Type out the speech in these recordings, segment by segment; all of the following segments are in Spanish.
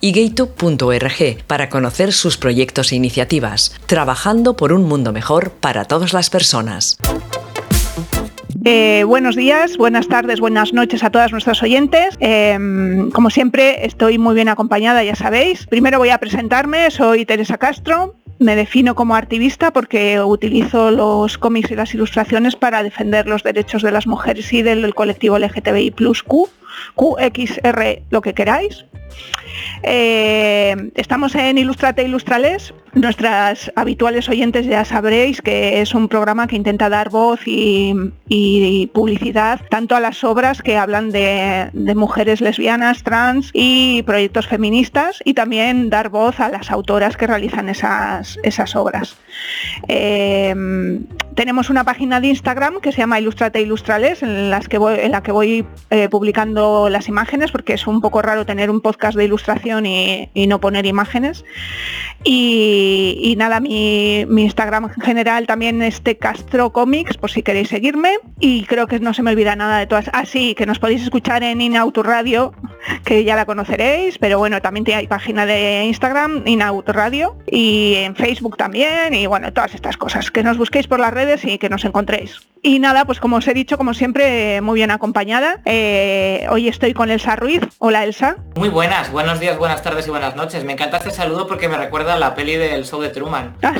y gaytube.org para conocer sus proyectos e iniciativas, trabajando por un mundo mejor para todas las personas. Eh, buenos días, buenas tardes, buenas noches a todas nuestras oyentes. Em, como siempre, estoy muy bien acompañada, ya sabéis. Primero voy a presentarme, soy Teresa Castro. Me defino como activista porque utilizo los cómics y las ilustraciones para defender los derechos de las mujeres y del colectivo LGTBI Q, QXR, lo que queráis. Eh, estamos en Ilustrate Ilustrales. Nuestras habituales oyentes ya sabréis que es un programa que intenta dar voz y, publicidad tanto a las obras que hablan de, mujeres lesbianas, trans y proyectos feministas y también dar voz a las autoras que realizan esas, esas obras. Eh, tenemos una página de Instagram que se llama Ilustrate Ilustrales en, las que voy, en la que voy eh, publicando las imágenes porque es un poco raro tener un podcast de ilustración y, no poner imágenes. Y, nada, mi, Instagram en general también es Castro Comics, por si queréis seguirme. Y creo que no se me olvida nada de todas. Ah, que nos podéis escuchar en Inauto Radio, que ya la conoceréis, pero bueno, también hay página de Instagram, Inauto Radio, y en Facebook también, y bueno, todas estas cosas. Que nos busquéis por las redes y que nos encontréis. Y nada, pues como os he dicho, como siempre, muy bien acompañada. Eh, hoy estoy con Elsa Ruiz. Hola Elsa. Muy buenas, buenos días, buenas tardes y buenas noches. Me encanta este saludo porque me recuerda a la peli del show de Truman. Ah,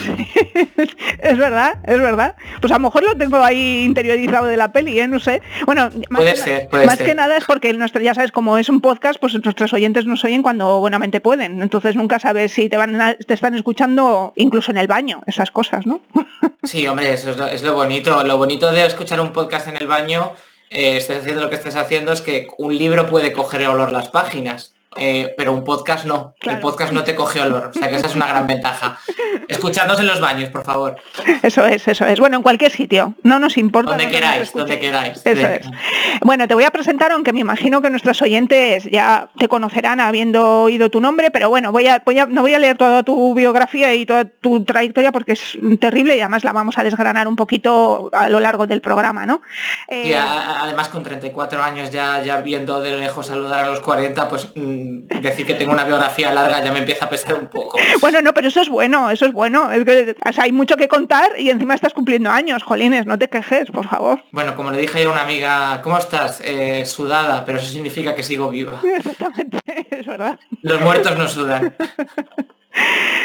es verdad, es verdad. Pues a lo mejor lo tengo ahí interiorizado de la peli, ¿eh? no sé. Bueno, más, puede que, ser, puede más que nada es porque nuestro, ya sabes, como es un podcast, pues nuestros oyentes nos oyen cuando buenamente pueden. Entonces nunca sabes si te van te están escuchando incluso en el baño, esas cosas, ¿no? Sí, hombre, eso es lo, bonito. Lo bonito de escuchar un podcast en el baño, eh, estés haciendo lo que estés haciendo, es que un libro puede coger olor las páginas. Eh, pero un podcast no. El podcast no te coge olor. O sea que esa es una gran ventaja. Escuchadnos en los baños, por favor. Eso es, eso es. Bueno, en cualquier sitio. No nos importa. Donde queráis, donde queráis. Eso es. Bueno, te voy a presentar, aunque me imagino que nuestros oyentes ya te conocerán habiendo oído tu nombre, pero bueno, voy a, voy a, no voy a leer toda tu biografía y toda tu trayectoria porque es terrible y además la vamos a desgranar un poquito a lo largo del programa, ¿no? y eh, además con 34 años ya, ya viendo de lejos saludar a los 40, pues mm, decir que tengo una biografía larga ya me empieza a pesar un poco. Bueno, no, pero eso es bueno, eso es bueno. hay mucho que contar y encima estás cumpliendo años, Jolines, no te quejes, por favor. Bueno, como le dije a una amiga, ¿cómo estás? Eh, sudada, pero eso significa que sigo viva. Exactamente, es verdad. Los muertos no sudan.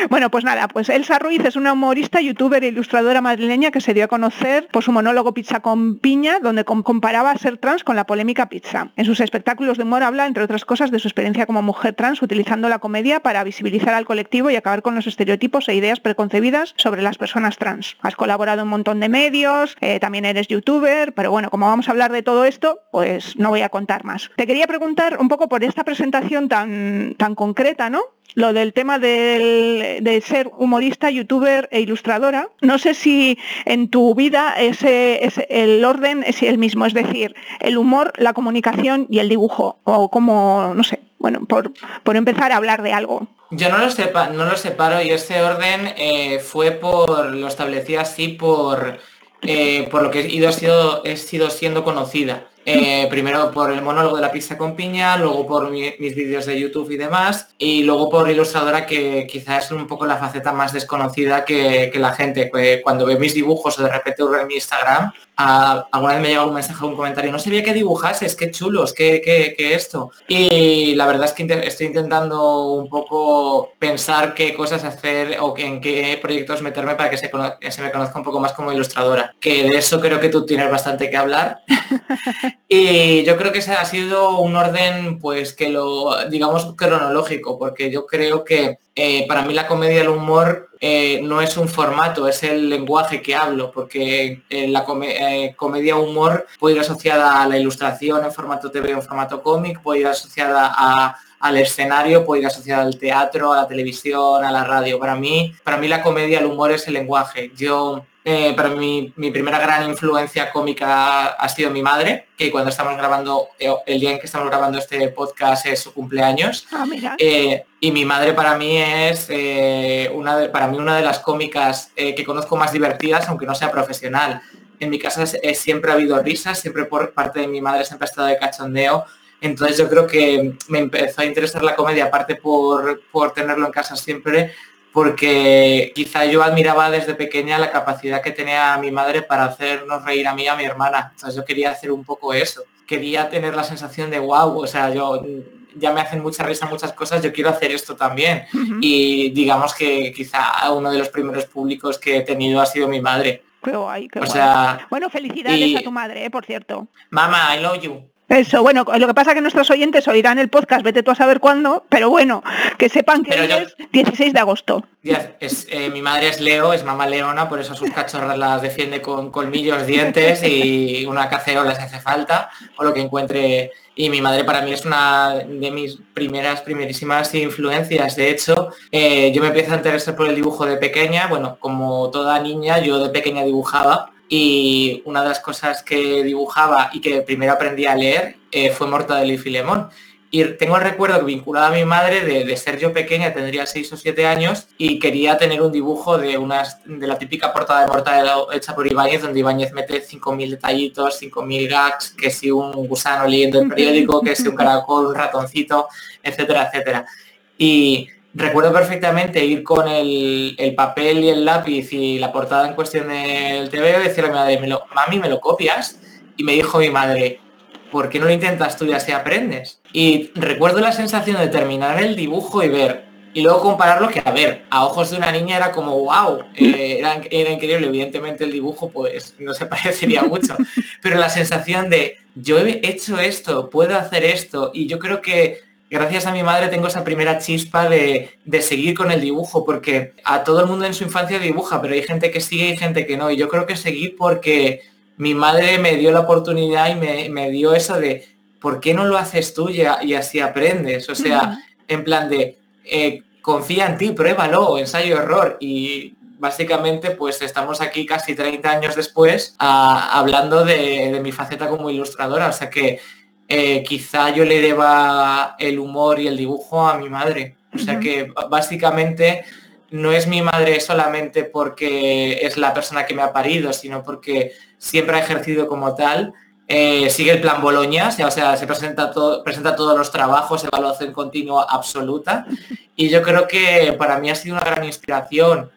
Bueno, pues nada, pues Elsa Ruiz es una humorista, youtuber e ilustradora madrileña que se dio a conocer por su monólogo Pizza con piña, donde comparaba ser trans con la polémica pizza. En sus espectáculos de humor habla, entre otras cosas, de su experiencia como mujer trans, utilizando la comedia para visibilizar al colectivo y acabar con los estereotipos e ideas preconcebidas sobre las personas trans. Has colaborado en un montón de medios, eh, también eres youtuber, pero bueno, como vamos a hablar de todo esto, pues no voy a contar más. Te quería preguntar un poco por esta presentación tan, tan concreta, ¿no? Lo del tema de ser humorista, youtuber e ilustradora. No sé si en tu vida ese, el orden es el mismo, es decir, el humor, la comunicación y el dibujo, o como, no sé, bueno, por, por empezar a hablar de algo. Yo no lo, sepa, no lo separo y ese orden eh, fue por, lo establecí así por, eh, por lo que he ido, sido, he sido siendo conocida. Eh, primero por el monólogo de la pizza con piña, luego por mis vídeos de YouTube y demás, y luego por ilustradora que quizás es un poco la faceta más desconocida que, la gente. Cuando ve mis dibujos o de repente en mi Instagram, alguna vez me llega un mensaje o un comentario, no sabía que dibujases, qué chulos, qué, qué, esto. Y la verdad es que estoy intentando un poco pensar qué cosas hacer o en qué proyectos meterme para que se, se me conozca un poco más como ilustradora. Que de eso creo que tú tienes bastante que hablar. y yo creo que ese ha sido un orden, pues que lo, digamos, cronológico, porque yo creo que eh, para mí la comedia y el humor eh, no es un formato, es el lenguaje que hablo, porque eh, la comedia humor puede ir asociada a la ilustración en formato TV o en formato cómic, puede ir asociada a al escenario, puede ir asociado al teatro, a la televisión, a la radio. Para mí, para mí la comedia, el humor es el lenguaje. Yo eh, para mí, mi primera gran influencia cómica ha sido mi madre, que cuando estamos grabando, eh, el día en que estamos grabando este podcast es su cumpleaños. Ah, eh, y mi madre para mí es una de, para mí una de las cómicas que conozco más divertidas, aunque no sea profesional. En mi casa siempre ha habido risas, siempre por parte de mi madre siempre ha estado de cachondeo. Entonces yo creo que me empezó a interesar la comedia, aparte por, por tenerlo en casa siempre, porque quizá yo admiraba desde pequeña la capacidad que tenía mi madre para hacernos reír a mí y a mi hermana. Entonces yo quería hacer un poco eso. Quería tener la sensación de wow, o sea, yo ya me hacen mucha risa muchas cosas, yo quiero hacer esto también. Y digamos que quizá uno de los primeros públicos que he tenido ha sido mi madre. o sea, bueno, felicidades a tu madre, ¿eh? por cierto. Mamá, I love you. Eso, bueno, lo que pasa es que nuestros oyentes oirán el podcast, vete tú a saber cuándo, pero bueno, que sepan que es 16 de agosto. Es, eh, mi madre es Leo, es mamá leona, por eso sus cachorras las defiende con colmillos, dientes y una cacerola si hace falta, o lo que encuentre. Y mi madre para mí es una de mis primeras, primerísimas influencias. De hecho, eh, yo me empiezo a interesar por el dibujo de pequeña. Bueno, como toda niña, yo de pequeña dibujaba y una de las cosas que dibujaba y que primero aprendí a leer eh, fue Mortadelo y Filemón. Y tengo el recuerdo vinculado a mi madre de, ser yo pequeña, tendría 6 o 7 años, y quería tener un dibujo de unas de la típica portada de Mortadelo hecha por Ibáñez, donde Ibáñez mete 5.000 detallitos, 5.000 gags, que si un gusano leyendo el periódico, que si un caracol, un ratoncito, etcétera, etcétera. Y Recuerdo perfectamente ir con el, papel y el lápiz y la portada en cuestión del TV y decirle a mi madre, me lo, mami, ¿me lo copias? Y me dijo mi madre, ¿por qué no lo intentas tú y así aprendes? Y recuerdo la sensación de terminar el dibujo y ver, y luego compararlo que, a ver, a ojos de una niña era como, wow, eh, era, era, increíble, evidentemente el dibujo pues no se parecería mucho, pero la sensación de, yo he hecho esto, puedo hacer esto, y yo creo que gracias a mi madre tengo esa primera chispa de, seguir con el dibujo, porque a todo el mundo en su infancia dibuja, pero hay gente que sigue y gente que no. Y yo creo que seguir porque mi madre me dio la oportunidad y me, dio eso de, ¿por qué no lo haces tú y, así aprendes? O sea, en plan de, eh, confía en ti, pruébalo, ensayo error. Y básicamente pues estamos aquí casi 30 años después hablando de, de mi faceta como ilustradora. O sea que eh, quizá yo le deba el humor y el dibujo a mi madre. O sea que básicamente no es mi madre solamente porque es la persona que me ha parido, sino porque siempre ha ejercido como tal. Eh, sigue el plan Boloña, o sea, se presenta, todo, presenta todos los trabajos, evaluación continua absoluta. Y yo creo que para mí ha sido una gran inspiración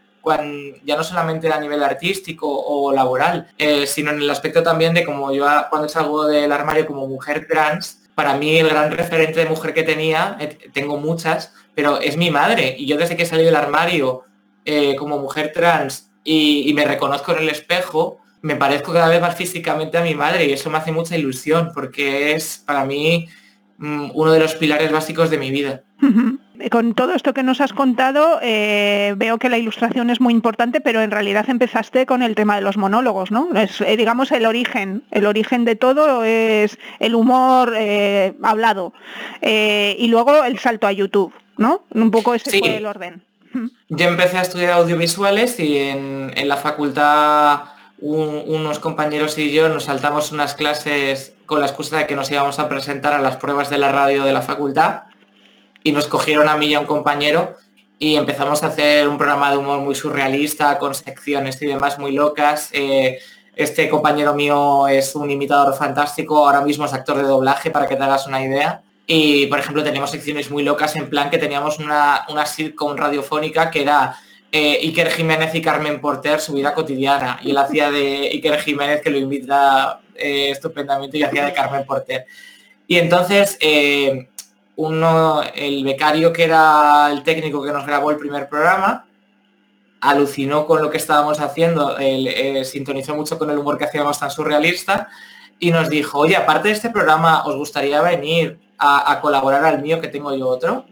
ya no solamente a nivel artístico o laboral, eh, sino en el aspecto también de como yo cuando salgo del armario como mujer trans, para mí el gran referente de mujer que tenía, eh, tengo muchas, pero es mi madre. Y yo desde que salí del armario eh, como mujer trans y, me reconozco en el espejo, me parezco cada vez más físicamente a mi madre y eso me hace mucha ilusión porque es para mí mm, uno de los pilares básicos de mi vida. Con todo esto que nos has contado, eh, veo que la ilustración es muy importante, pero en realidad empezaste con el tema de los monólogos, ¿no? Es, eh, digamos, el origen. El origen de todo es el humor eh, hablado. y luego el salto a YouTube, ¿no? Un poco ese fue el orden. Yo empecé a estudiar audiovisuales y en, la facultad unos compañeros y yo nos saltamos unas clases con la excusa de que nos íbamos a presentar a las pruebas de la radio de la facultad y nos cogieron a mí y a un compañero y empezamos a hacer un programa de humor muy surrealista, con secciones y demás muy locas. Eh, este compañero mío es un imitador fantástico, ahora mismo es actor de doblaje, para que te hagas una idea. Y, por ejemplo, teníamos secciones muy locas en plan que teníamos una, una sitcom radiofónica que era eh, Iker Jiménez y Carmen Porter, su vida cotidiana. Y él hacía de Iker Jiménez, que lo invita eh, estupendamente, y hacía de Carmen Porter. Y entonces uno, el becario que era el técnico que nos grabó el primer programa, alucinó con lo que estábamos haciendo, eh, sintonizó mucho con el humor que hacíamos tan surrealista y nos dijo, oye, aparte de este programa, ¿os gustaría venir a, colaborar al mío que tengo yo otro?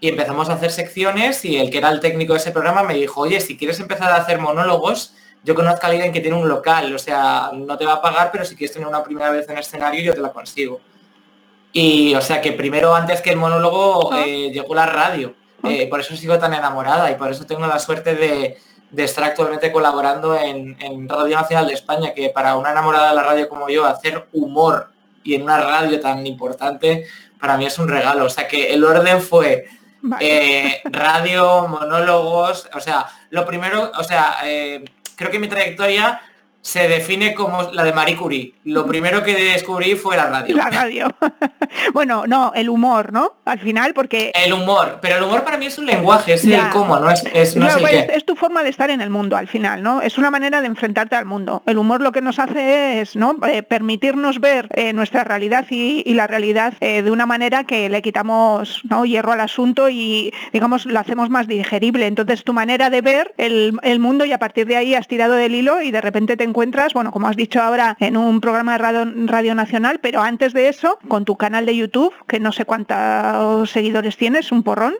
Y empezamos a hacer secciones y el que era el técnico de ese programa me dijo, oye, si quieres empezar a hacer monólogos, yo conozco a alguien que tiene un local, o sea, no te va a pagar, pero si quieres tener una primera vez en escenario, yo te la consigo. Y o sea que primero antes que el monólogo eh, llegó la radio. Eh, por eso sigo tan enamorada y por eso tengo la suerte de, estar actualmente colaborando en, Radio Nacional de España, que para una enamorada de la radio como yo, hacer humor y en una radio tan importante, para mí es un regalo. O sea que el orden fue eh, radio, monólogos, o sea, lo primero, o sea, creo que mi trayectoria se define como la de Marie Curie. Lo primero que descubrí fue la radio. La radio. bueno, no, el humor, ¿no? Al final, porque... El humor, pero el humor para mí es un lenguaje, es el cómo, no es, es, no pues, es, tu forma de estar en el mundo al final, ¿no? Es una manera de enfrentarte al mundo. El humor lo que nos hace es, ¿no? Eh, permitirnos ver eh, nuestra realidad y, la realidad eh, de una manera que le quitamos ¿no? hierro al asunto y, digamos, lo hacemos más digerible. Entonces, tu manera de ver el, el mundo y a partir de ahí has tirado del hilo y de repente te encuentras, bueno, como has dicho ahora, en un programa de radio, radio, Nacional, pero antes de eso, con tu canal de YouTube, que no sé cuántos seguidores tienes, un porrón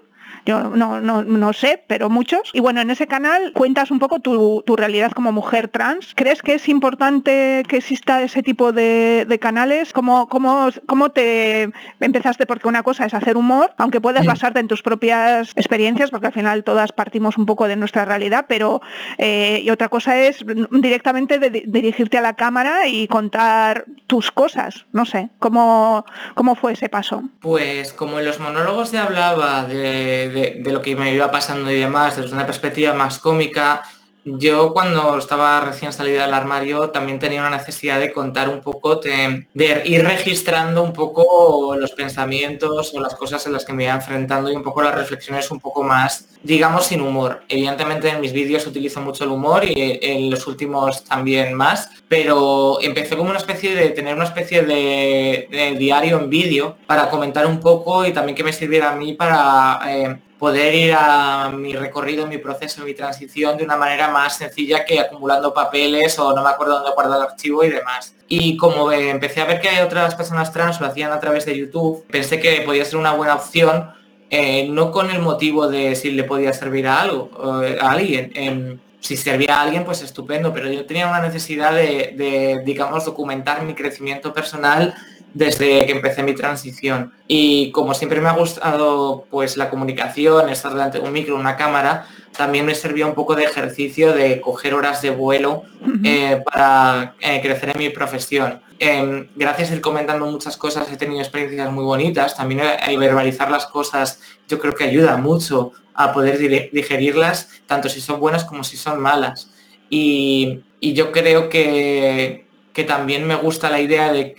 yo no, no, no sé, pero muchos. Y bueno, en ese canal cuentas un poco tu, realidad como mujer trans. ¿Crees que es importante que exista ese tipo de, canales? ¿Cómo, cómo, ¿Cómo te empezaste? Porque una cosa es hacer humor, aunque puedas basarte en tus propias experiencias, porque al final todas partimos un poco de nuestra realidad, pero eh, y otra cosa es directamente dirigirte a la cámara y contar tus cosas. No sé, ¿cómo, cómo fue ese paso? Pues como en los monólogos se hablaba de de, lo que me iba pasando y demás, desde una perspectiva más cómica, yo cuando estaba recién salida del armario también tenía una necesidad de contar un poco, de, ir registrando un poco los pensamientos o las cosas en las que me iba enfrentando y un poco las reflexiones un poco más, digamos, sin humor. Evidentemente en mis vídeos utilizo mucho el humor y en los últimos también más, pero empecé como una especie de tener una especie de, diario en vídeo para comentar un poco y también que me sirviera a mí para... Eh, poder ir a mi recorrido, mi proceso, mi transición de una manera más sencilla que acumulando papeles o no me acuerdo dónde guardar el archivo y demás. Y como empecé a ver que otras personas trans lo hacían a través de YouTube, pensé que podía ser una buena opción, eh, no con el motivo de si le podía servir a algo, a alguien. si servía a alguien, pues estupendo, pero yo tenía una necesidad de digamos, documentar mi crecimiento personal desde que empecé mi transición. Y como siempre me ha gustado pues la comunicación, estar delante de un micro, una cámara, también me servía un poco de ejercicio de coger horas de vuelo eh, para eh, crecer en mi profesión. Em, gracias a ir comentando muchas cosas he tenido experiencias muy bonitas, también hay verbalizar las cosas yo creo que ayuda mucho a poder digerirlas, tanto si son buenas como si son malas. y yo creo que, que también me gusta la idea de,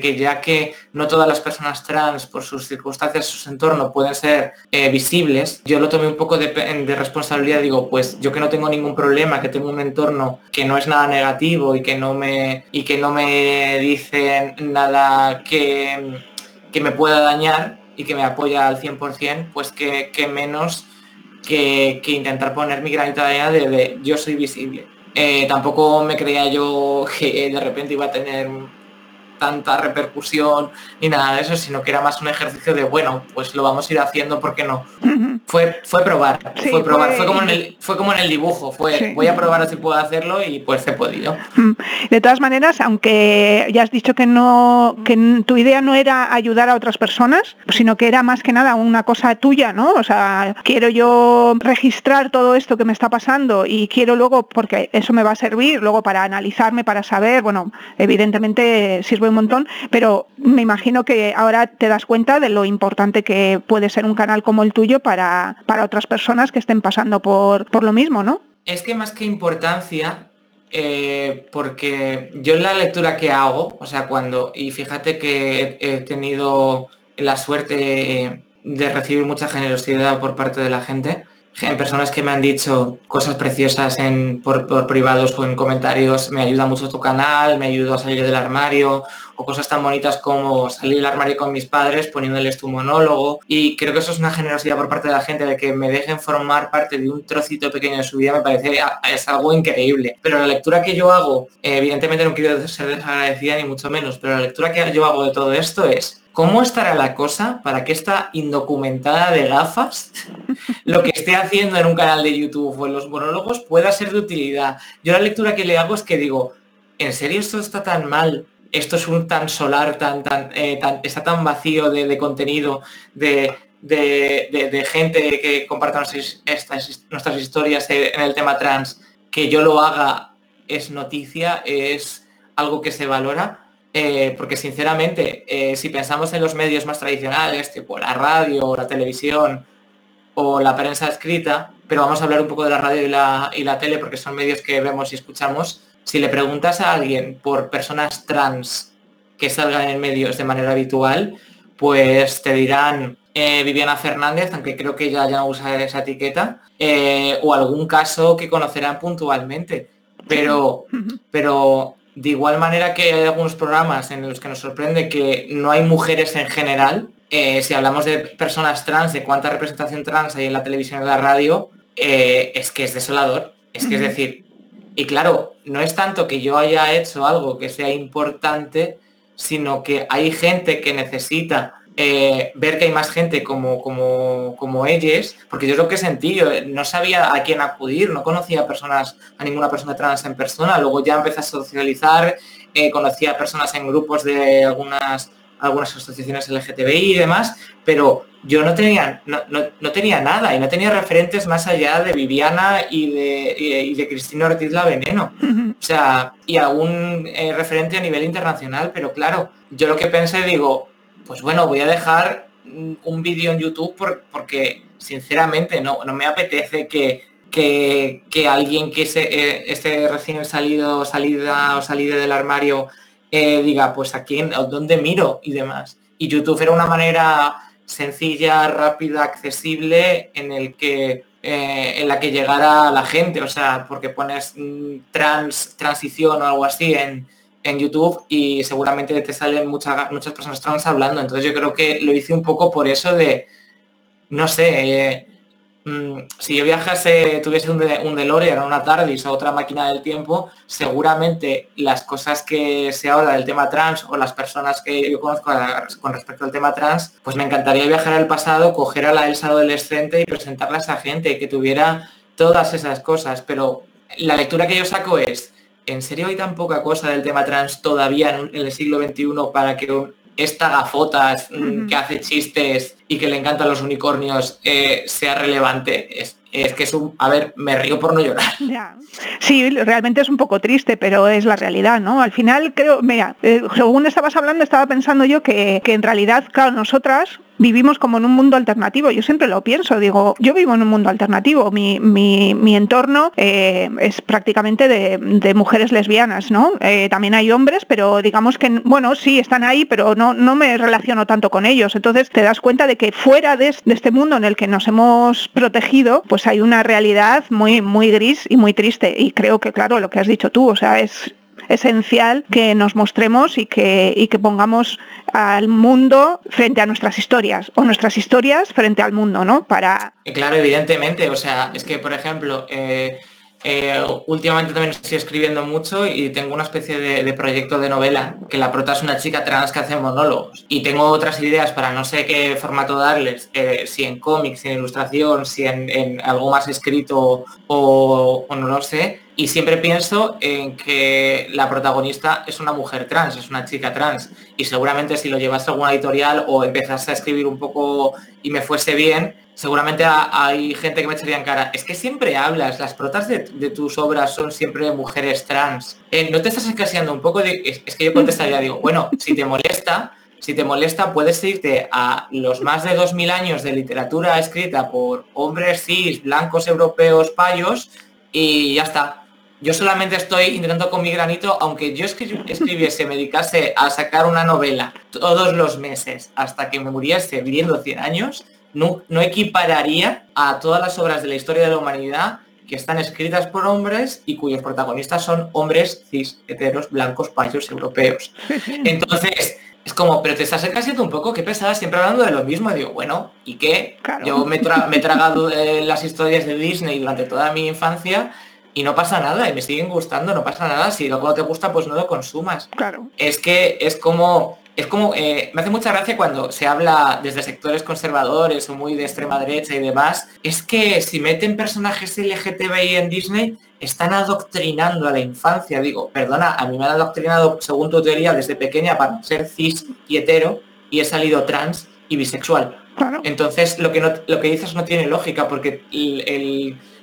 que ya que no todas las personas trans por sus circunstancias, su entorno pueden ser eh, visibles, yo lo tomé un poco de, responsabilidad, digo, pues yo que no tengo ningún problema, que tengo un entorno que no es nada negativo y que no me, y que no me dicen nada que, que me pueda dañar y que me apoya al 100%, pues que, menos que, intentar poner mi granita de arena de yo soy visible eh, tampoco me creía yo que de repente iba a tener tanta repercusión ni nada de eso, sino que era más un ejercicio de, bueno, pues lo vamos a ir haciendo, porque no? Fue, fue probar, fue probar, fue... como en el, fue como en el dibujo, fue voy a probar si puedo hacerlo y pues he podido. De todas maneras, aunque ya has dicho que no, que tu idea no era ayudar a otras personas, sino que era más que nada una cosa tuya, ¿no? O sea, quiero yo registrar todo esto que me está pasando y quiero luego, porque eso me va a servir luego para analizarme, para saber, bueno, evidentemente sirve un montón, pero me imagino que ahora te das cuenta de lo importante que puede ser un canal como el tuyo para, para otras personas que estén pasando por, por lo mismo, ¿no? Es que más que importancia, eh, porque yo en la lectura que hago, o sea, cuando, y fíjate que he, tenido la suerte de recibir mucha generosidad por parte de la gente, en personas que me han dicho cosas preciosas en, por, privados o en comentarios, me ayuda mucho tu canal, me ayuda a salir del armario, o cosas tan bonitas como salir del armario con mis padres poniéndoles tu monólogo. Y creo que eso es una generosidad por parte de la gente de que me dejen formar parte de un trocito pequeño de su vida, me parece es algo increíble. Pero la lectura que yo hago, evidentemente no quiero ser desagradecida ni mucho menos, pero la lectura que yo hago de todo esto es ¿Cómo estará la cosa para que esta indocumentada de gafas, lo que esté haciendo en un canal de YouTube o en los monólogos, pueda ser de utilidad? Yo la lectura que le hago es que digo, ¿en serio esto está tan mal esto es un tan solar, tan, tan, eh, está tan vacío de, contenido, de, de, gente que comparta nuestras historias en el tema trans, que yo lo haga es noticia, es algo que se valora, eh, porque sinceramente, eh, si pensamos en los medios más tradicionales, tipo la radio o la televisión o la prensa escrita, pero vamos a hablar un poco de la radio y la, y la tele porque son medios que vemos y escuchamos, si le preguntas a alguien por personas trans que salgan en medios de manera habitual, pues te dirán eh, Viviana Fernández, aunque creo que ella ya no usa esa etiqueta, o algún caso que conocerán puntualmente. Pero, pero de igual manera que hay algunos programas en los que nos sorprende que no hay mujeres en general, eh, si hablamos de personas trans, de cuánta representación trans hay en la televisión y en la radio, eh, es que es desolador. Es que es decir, y claro, no es tanto que yo haya hecho algo que sea importante, sino que hay gente que necesita eh, ver que hay más gente como, como, como ellos, porque yo lo que sentí, eh, no sabía a quién acudir, no conocía a personas, a ninguna persona trans en persona, luego ya empecé a socializar, eh, conocía a personas en grupos de algunas, algunas asociaciones LGTBI y demás, pero yo no tenía, no, tenía nada y no tenía referentes más allá de Viviana y de, y de Cristina Ortiz La Veneno. O sea, y algún referente a nivel internacional, pero claro, yo lo que pensé, digo, pues bueno, voy a dejar un vídeo en YouTube porque sinceramente no, me apetece que, que, alguien que se, eh, esté recién salido, salida o salida del armario eh, diga, pues a quién, dónde miro y demás. Y YouTube era una manera sencilla, rápida, accesible en el que eh, en la que llegara la gente, o sea, porque pones mm, trans, transición o algo así en, en YouTube y seguramente te salen muchas, muchas personas trans hablando. Entonces yo creo que lo hice un poco por eso de, no sé, eh, mm, si yo viajase, tuviese un, de, un DeLorean, una TARDIS o otra máquina del tiempo, seguramente las cosas que se habla del tema trans o las personas que yo conozco con respecto al tema trans, pues me encantaría viajar al pasado, coger a la Elsa adolescente y presentarla a esa gente que tuviera todas esas cosas. Pero la lectura que yo saco es, ¿en serio hay tan poca cosa del tema trans todavía en, el siglo XXI para que esta gafotas mm, que hace chistes y que le encantan los unicornios eh, sea relevante? Es, que es un... A ver, me río por no llorar. Sí, realmente es un poco triste, pero es la realidad, ¿no? Al final creo, mira, eh, según estabas hablando, estaba pensando yo que, que en realidad, claro, nosotras vivimos como en un mundo alternativo. Yo siempre lo pienso, digo, yo vivo en un mundo alternativo. Mi, mi, entorno eh, es prácticamente de, mujeres lesbianas, ¿no? Eh, también hay hombres, pero digamos que, bueno, sí, están ahí, pero no, no me relaciono tanto con ellos. Entonces te das cuenta de que fuera de, este mundo en el que nos hemos protegido, pues hay una realidad muy, muy gris y muy triste. Y creo que, claro, lo que has dicho tú, o sea, es esencial que nos mostremos y que, y que pongamos al mundo frente a nuestras historias o nuestras historias frente al mundo, ¿no? Para... Claro, evidentemente, o sea, es que, por ejemplo, eh, eh, últimamente también estoy escribiendo mucho y tengo una especie de, proyecto de novela que la prota es una chica trans que hace monólogos y tengo otras ideas para no sé qué formato darles, eh, si en cómics, si en ilustración, si en, algo más escrito o, no lo sé. Y siempre pienso en que la protagonista es una mujer trans, es una chica trans. Y seguramente si lo llevas a alguna editorial o empezase a escribir un poco y me fuese bien, seguramente hay gente que me echaría en cara, es que siempre hablas, las protas de, tus obras son siempre mujeres trans. Eh, ¿No te estás escaseando un poco? De, es, que yo contestaría, digo, bueno, si te molesta, si te molesta, puedes irte a los más de 2.000 años de literatura escrita por hombres cis, blancos, europeos, payos, y ya está. Yo solamente estoy intentando con mi granito, aunque yo escribiese, me dedicase a sacar una novela todos los meses hasta que me muriese viviendo 100 años, no, equipararía a todas las obras de la historia de la humanidad que están escritas por hombres y cuyos protagonistas son hombres cis, heteros, blancos, payos, europeos. Entonces, es como, pero te estás haciendo un poco, qué pesada, siempre hablando de lo mismo. digo, bueno, ¿y qué? Yo me, he tragado eh, las historias de Disney durante toda mi infancia y no pasa nada y me siguen gustando, no pasa nada. Si luego te gusta, pues no lo consumas. Claro. Es que es como es como, eh, me hace mucha gracia cuando se habla desde sectores conservadores o muy de extrema derecha y demás, es que si meten personajes LGTBI en Disney, están adoctrinando a la infancia. Digo, perdona, a mí me han adoctrinado, según tu teoría, desde pequeña para ser cis y hetero, y he salido trans y bisexual. Entonces, lo que, no, lo que dices no tiene lógica, porque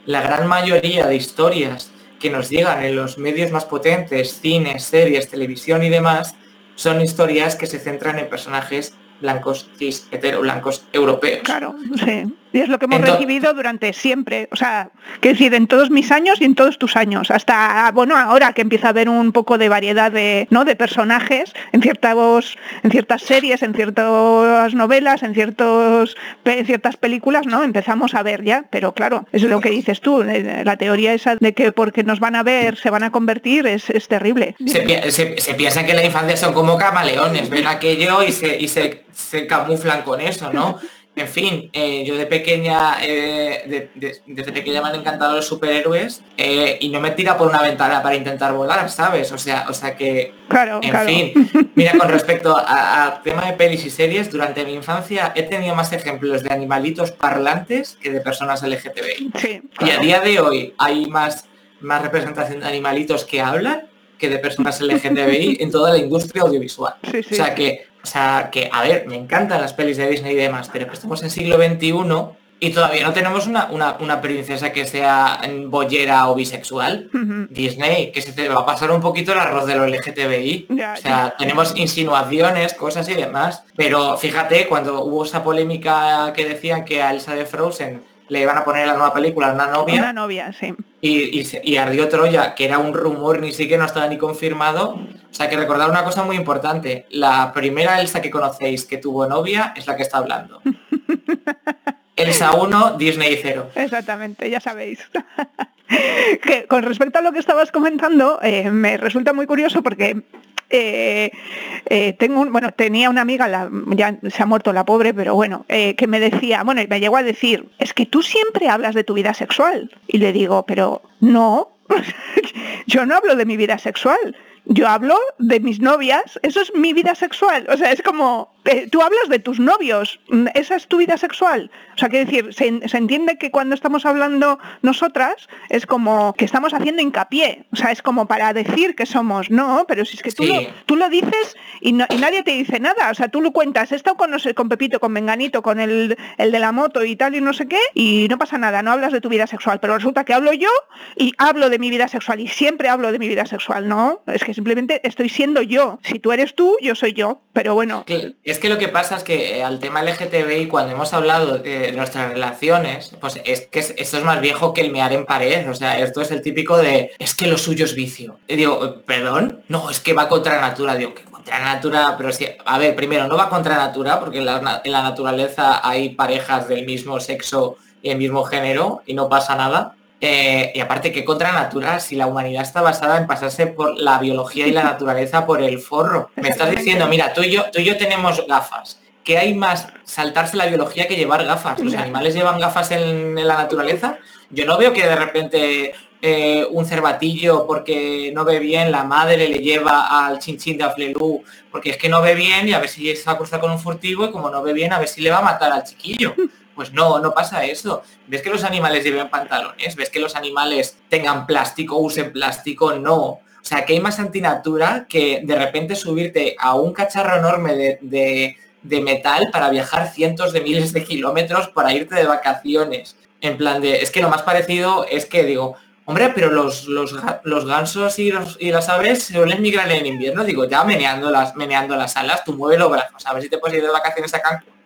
la gran mayoría de historias que nos llegan en los medios más potentes, cines, series, televisión y demás, son historias que se centran en personajes blancos, cis, hetero, blancos, europeos. Claro, sí. Y es lo que hemos recibido durante siempre. O sea, que decir, en todos mis años y en todos tus años. Hasta, bueno, ahora que empieza a haber un poco de variedad de, ¿no? de personajes en, ciertas, en ciertas series, en ciertas novelas, en, ciertos, en ciertas películas, ¿no? Empezamos a ver ya. Pero claro, es lo que dices tú. Eh, la teoría esa de que porque nos van a ver se van a convertir es, es terrible. Se, piensa que la infancia son como camaleones, ven aquello y se, y se, se camuflan con eso, ¿no? En fin, eh, yo de pequeña, eh, desde pequeña me han encantado los superhéroes eh, y no me tira por una ventana para intentar volar, ¿sabes? O sea, o sea que, claro, en fin, mira, con respecto al tema de pelis y series, durante mi infancia he tenido más ejemplos de animalitos parlantes que de personas LGTBI. Y a día de hoy hay más, más representación de animalitos que hablan que de personas LGTBI en toda la industria audiovisual. o sea que o sea, que, a ver, me encantan las pelis de Disney y demás, pero que estamos en siglo XXI y todavía no tenemos una, princesa que sea bollera o bisexual. Disney, que se te va a pasar un poquito el arroz de los LGTBI. o sea, tenemos insinuaciones, cosas y demás. Pero fíjate, cuando hubo esa polémica que decían que a Elsa de Frozen le iban a poner en la nueva película una novia. Una novia, sí. Y, y, ardió Troya, que era un rumor, ni siquiera no estaba ni confirmado. O sea, que recordar una cosa muy importante. La primera Elsa que conocéis que tuvo novia es la que está hablando. Elsa 1, Disney 0. Exactamente, ya sabéis. que con respecto a lo que estabas comentando, eh, me resulta muy curioso porque eh, eh, tengo un, bueno, tenía una amiga, ya se ha muerto la pobre, pero bueno, eh, que me decía, bueno, me llegó a decir, es que tú siempre hablas de tu vida sexual. Y le digo, pero no, yo no hablo de mi vida sexual. Yo hablo de mis novias, eso es mi vida sexual. O sea, es como, tú hablas de tus novios, esa es tu vida sexual. O sea, quiere decir, se, entiende que cuando estamos hablando nosotras es como que estamos haciendo hincapié. O sea, es como para decir que somos, no, pero si es que tú, lo, tú lo dices y, nadie te dice nada. O sea, tú lo cuentas, he estado con, no sé, con Pepito, con Menganito, con el, el de la moto y tal y no sé qué, y no pasa nada, no hablas de tu vida sexual. Pero resulta que hablo yo y hablo de mi vida sexual y siempre hablo de mi vida sexual, ¿no? Es que simplemente estoy siendo yo. Si tú eres tú, yo soy yo. Pero bueno. Es que lo que pasa es que eh, al tema LGTBI, cuando hemos hablado de nuestras relaciones, pues es que esto es más viejo que el mear en pared. O sea, esto es el típico de, es que lo suyo es vicio. Y digo, ¿perdón? No, es que va contra natura. Digo, que contra natura, pero sí, a ver, primero, no va contra natura, porque en la, en la naturaleza hay parejas del mismo sexo y el mismo género y no pasa nada. Eh, y aparte, que contra natura si la humanidad está basada en pasarse por la biología y la naturaleza por el forro? Me estás diciendo, mira, tú y yo, tú y yo tenemos gafas. ¿Qué hay más saltarse la biología que llevar gafas? ¿Los animales llevan gafas en, la naturaleza? Yo no veo que de repente eh, un cervatillo porque no ve bien, la madre le lleva al chinchín de Aflelú porque es que no ve bien y a ver si se va a cruzar con un furtivo y como no ve bien a ver si le va a matar al chiquillo. Pues no, no pasa eso. ¿Ves que los animales lleven pantalones? ¿Ves que los animales tengan plástico, usen plástico? No. O sea, que hay más antinatura que de repente subirte a un cacharro enorme de, metal para viajar cientos de miles de kilómetros para irte de vacaciones. En plan de, es que lo más parecido es que digo, hombre, pero los, los, gansos y, y las aves suelen migrar en invierno. Digo, ya meneando las, meneando las alas, tú mueve los brazos, a ver si te puedes ir de vacaciones a Cancún.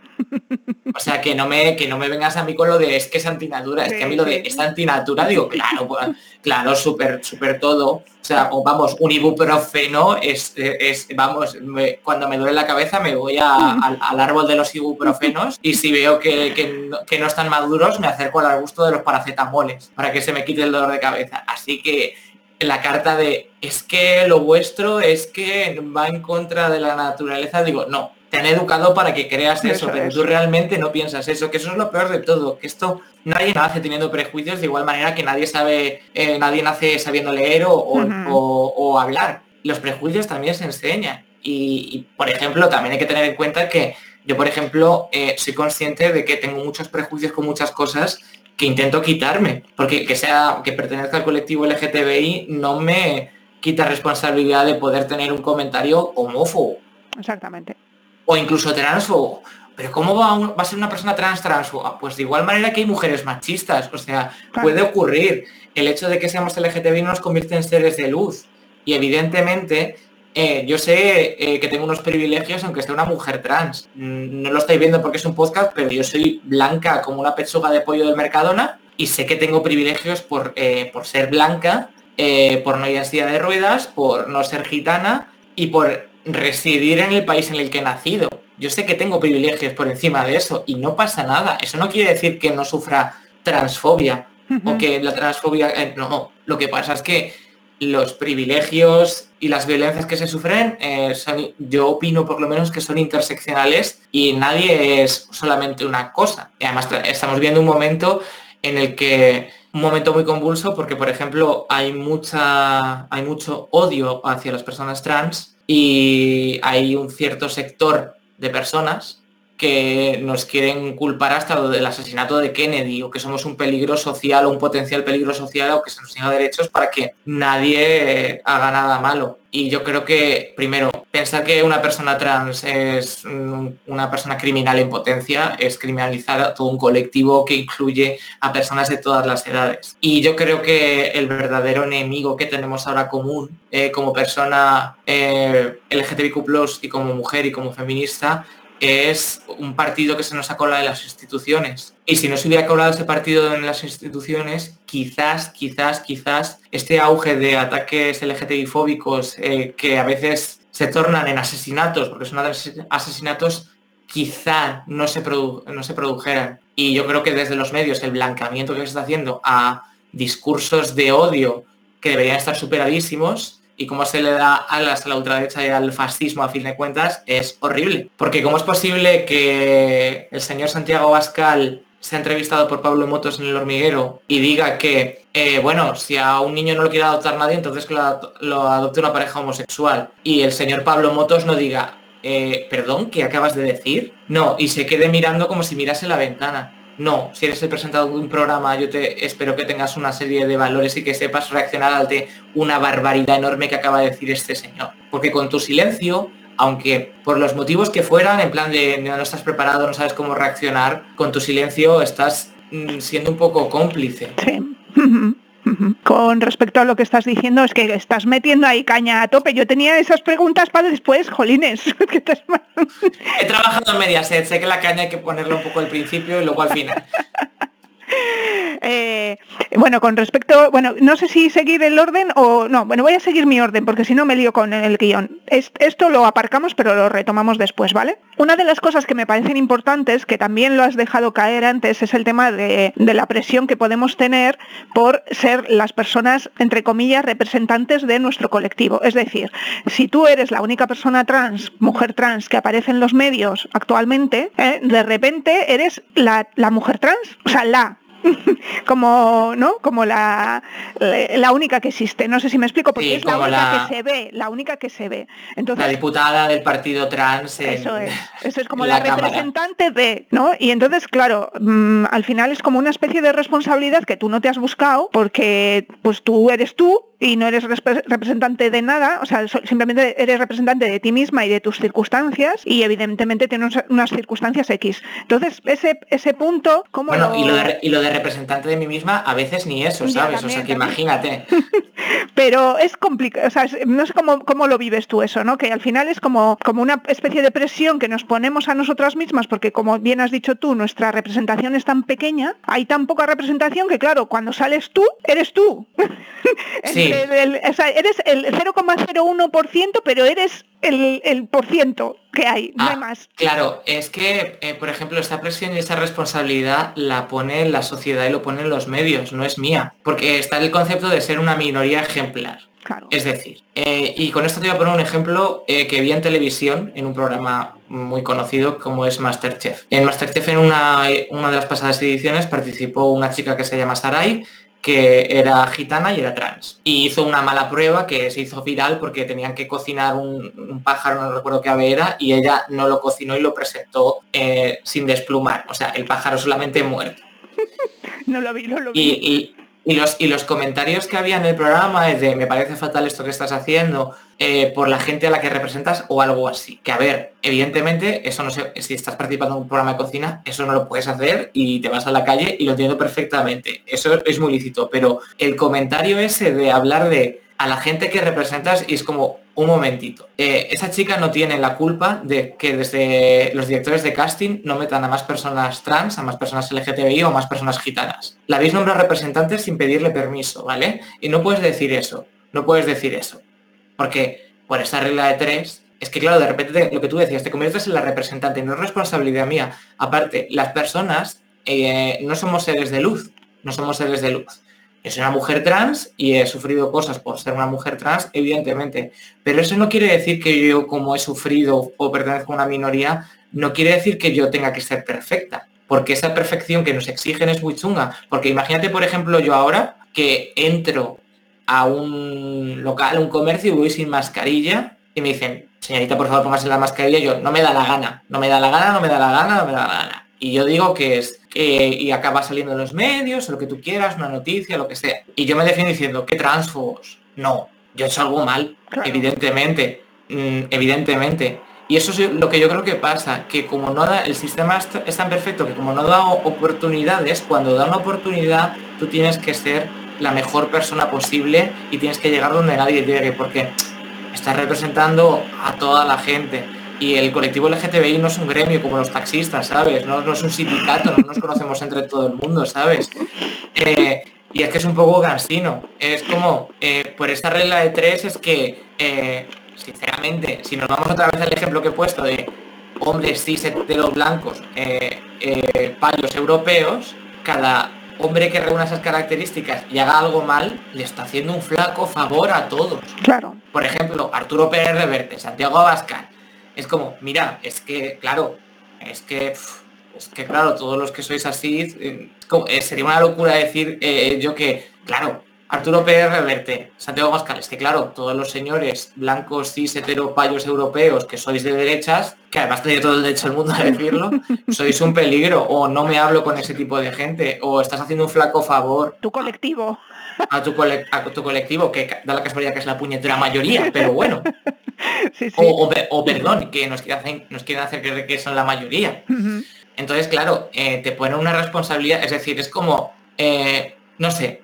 O sea, que no me, que no me vengas a mí con lo de es que es antinatura, es que a mí lo de es antinatura, digo, claro, pues, claro, súper, súper todo. O sea, vamos, un ibuprofeno es, es vamos, cuando me duele la cabeza me voy al, árbol de los ibuprofenos y si veo que, que, no, están maduros me acerco al arbusto de los paracetamoles para que se me quite el dolor de cabeza. Así que la carta de es que lo vuestro es que va en contra de la naturaleza, digo, no, te han educado para que creas eso, pero tú realmente no piensas eso, que eso es lo peor de todo, que esto nadie nace teniendo prejuicios de igual manera que nadie sabe, eh, nadie nace sabiendo leer o, hablar. Los prejuicios también se enseñan. Y, por ejemplo, también hay que tener en cuenta que yo, por ejemplo, eh, soy consciente de que tengo muchos prejuicios con muchas cosas que intento quitarme, porque que sea que pertenezca al colectivo LGTBI no me quita responsabilidad de poder tener un comentario homófobo. Exactamente. O incluso transfobo. Pero ¿cómo va, a ser una persona trans transfoba? Pues de igual manera que hay mujeres machistas. O sea, puede ocurrir. El hecho de que seamos LGTBI no nos convierte en seres de luz. Y evidentemente, eh, yo sé eh, que tengo unos privilegios aunque esté una mujer trans. Mm, no lo estáis viendo porque es un podcast, pero yo soy blanca como una pechuga de pollo del Mercadona y sé que tengo privilegios por, eh, por ser blanca, por no ir en silla de ruedas, por no ser gitana y por residir en el país en el que he nacido. Yo sé que tengo privilegios por encima de eso y no pasa nada. Eso no quiere decir que no sufra transfobia o que la transfobia... no, lo que pasa es que los privilegios y las violencias que se sufren, eh, yo opino por lo menos que son interseccionales y nadie es solamente una cosa. Y además estamos viendo un momento en el que un momento muy convulso porque por ejemplo hay mucha hay mucho odio hacia las personas trans y hay un cierto sector de personas que nos quieren culpar hasta lo del asesinato de Kennedy o que somos un peligro social o un potencial peligro social o que se nos niega derechos para que nadie haga nada malo. Y yo creo que, primero, pensar que una persona trans es una persona criminal en potencia es criminalizar a todo un colectivo que incluye a personas de todas las edades. Y yo creo que el verdadero enemigo que tenemos ahora común eh, como persona eh, LGTBIQ y como mujer y como feminista es un partido que se nos ha colado en las instituciones. Y si no se hubiera colado ese partido en las instituciones, quizás, quizás, quizás este auge de ataques LGTBI fóbicos eh, que a veces se tornan en asesinatos, porque son asesinatos, quizá no se, no se produjeran. Y yo creo que desde los medios el blancamiento que se está haciendo a discursos de odio que deberían estar superadísimos, y cómo se le da alas a la ultraderecha y al fascismo a fin de cuentas es horrible. Porque cómo es posible que el señor Santiago Bascal sea entrevistado por Pablo Motos en el hormiguero y diga que, eh, bueno, si a un niño no lo quiere adoptar nadie, entonces que lo, adopte una pareja homosexual. Y el señor Pablo Motos no diga, eh, perdón, ¿qué acabas de decir? No, y se quede mirando como si mirase la ventana. No, si eres el presentador de un programa, yo te espero que tengas una serie de valores y que sepas reaccionar ante una barbaridad enorme que acaba de decir este señor. Porque con tu silencio, aunque por los motivos que fueran, en plan de no estás preparado, no sabes cómo reaccionar, con tu silencio estás mm, siendo un poco cómplice. Con respecto a lo que estás diciendo, es que estás metiendo ahí caña a tope. Yo tenía esas preguntas para después, jolines. He trabajado en Mediaset, sé que la caña hay que ponerlo un poco al principio y luego al final. Eh, bueno, con respecto, bueno, no sé si seguir el orden o no, bueno, voy a seguir mi orden porque si no me lío con el guion. esto lo aparcamos pero lo retomamos después, ¿vale? Una de las cosas que me parecen importantes, que también lo has dejado caer antes, es el tema de, la presión que podemos tener por ser las personas, entre comillas, representantes de nuestro colectivo. Es decir, si tú eres la única persona trans, mujer trans, que aparece en los medios actualmente, ¿eh? de repente eres la, la mujer trans, o sea, la, como, ¿no? Como la, la única que existe. No sé si me explico, porque es la única que se ve, la única que se ve. Entonces, la diputada del partido trans. eso es, eso es como la, representante de, ¿no? Y entonces, claro, mm, al final es como una especie de responsabilidad que tú no te has buscado, porque pues tú eres tú y no eres representante de nada, o sea, simplemente eres representante de ti misma y de tus circunstancias y evidentemente tienes unas circunstancias X. Entonces, ese, ese punto, ¿cómo Bueno, Y, lo de, y lo de representante de mí misma, a veces ni eso, ¿sabes? o sea, que imagínate. Pero es complicado, o sea, no sé cómo, cómo lo vives tú eso, ¿no? Que al final es como, como una especie de presión que nos ponemos a nosotras mismas, porque como bien has dicho tú, nuestra representación es tan pequeña, hay tan poca representación que claro, cuando sales tú, eres tú. Sí, eres el 0,01%, pero eres el, el por ciento que hay, no hay ah, más. Claro, es que, eh, por ejemplo, esta presión y esta responsabilidad la pone la sociedad y lo ponen los medios, no es mía, porque está el concepto de ser una minoría ejemplar. Es decir, eh, y con esto te voy a poner un ejemplo eh, que vi en televisión en un programa muy conocido como es Masterchef. En Masterchef en una, una de las pasadas ediciones participó una chica que se llama Sarai que era gitana y era trans. Y hizo una mala prueba que se hizo viral porque tenían que cocinar un, pájaro, no recuerdo qué ave era, y ella no lo cocinó y lo presentó eh, sin desplumar. O sea, el pájaro solamente muerto. no lo vi, no lo vi. Y los, y los comentarios que había en el programa es de me parece fatal esto que estás haciendo eh, por la gente a la que representas o algo así. Que a ver, evidentemente, eso no sé, si estás participando en un programa de cocina, eso no lo puedes hacer y te vas a la calle y lo entiendo perfectamente. Eso es muy lícito. Pero el comentario ese de hablar de a la gente que representas y es como un momentito. Eh, esa chica no tiene la culpa de que desde los directores de casting no metan a más personas trans, a más personas LGTBI o a más personas gitanas. La habéis nombrado representante sin pedirle permiso, ¿vale? Y no puedes decir eso, no puedes decir eso. Porque por esa regla de tres, es que claro, de repente lo que tú decías, te conviertes en la representante, no es responsabilidad mía. Aparte, las personas eh, no somos seres de luz, no somos seres de luz soy una mujer trans y he sufrido cosas por ser una mujer trans, evidentemente. Pero eso no quiere decir que yo, como he sufrido o pertenezco a una minoría, no quiere decir que yo tenga que ser perfecta. Porque esa perfección que nos exigen es muy chunga. Porque imagínate, por ejemplo, yo ahora que entro a un local, un comercio y voy sin mascarilla y me dicen, señorita, por favor, póngase la mascarilla. Yo, no me da la gana, no me da la gana, no me da la gana, no me da la gana. Y yo digo que es, y acaba saliendo en los medios, lo que tú quieras, una noticia, lo que sea. Y yo me defino diciendo, ¿qué transfobos? No, yo he hecho algo mal, evidentemente, mm, evidentemente. Y eso es lo que yo creo que pasa, que como no da, el sistema es tan perfecto que como no da oportunidades, cuando da una oportunidad, tú tienes que ser la mejor persona posible y tienes que llegar donde nadie llegue, porque estás representando a toda la gente y el colectivo LGTBI no es un gremio como los taxistas, ¿sabes? No, es un sindicato, no nos conocemos entre todo el mundo, ¿sabes? Eh, y es que es un poco cansino. Es como, eh, por esta regla de tres es que, eh, sinceramente, si nos vamos otra vez al ejemplo que he puesto de hombres cis los blancos, payos europeos, cada hombre que reúna esas características y haga algo mal, le está haciendo un flaco favor a todos. Claro. Por ejemplo, Arturo Pérez Reverte, Santiago Abascal, es como, mira, es que, claro, es que, es que, claro, todos los que sois así, eh, eh, sería una locura decir eh, yo que, claro, Arturo Pérez Reverte, Santiago Pascal, es que claro, todos los señores blancos, cis, hetero, payos europeos que sois de derechas, que además tenéis todo el derecho del mundo a decirlo, sois un peligro, o no me hablo con ese tipo de gente, o estás haciendo un flaco favor. Tu colectivo. A tu, a tu colectivo, que da la casualidad que es la puñetera mayoría, pero bueno. O, perdón, que nos quieren hacer, nos quieren hacer creer que son la mayoría. Entonces, claro, eh, te ponen una responsabilidad, es decir, es como, eh, no sé,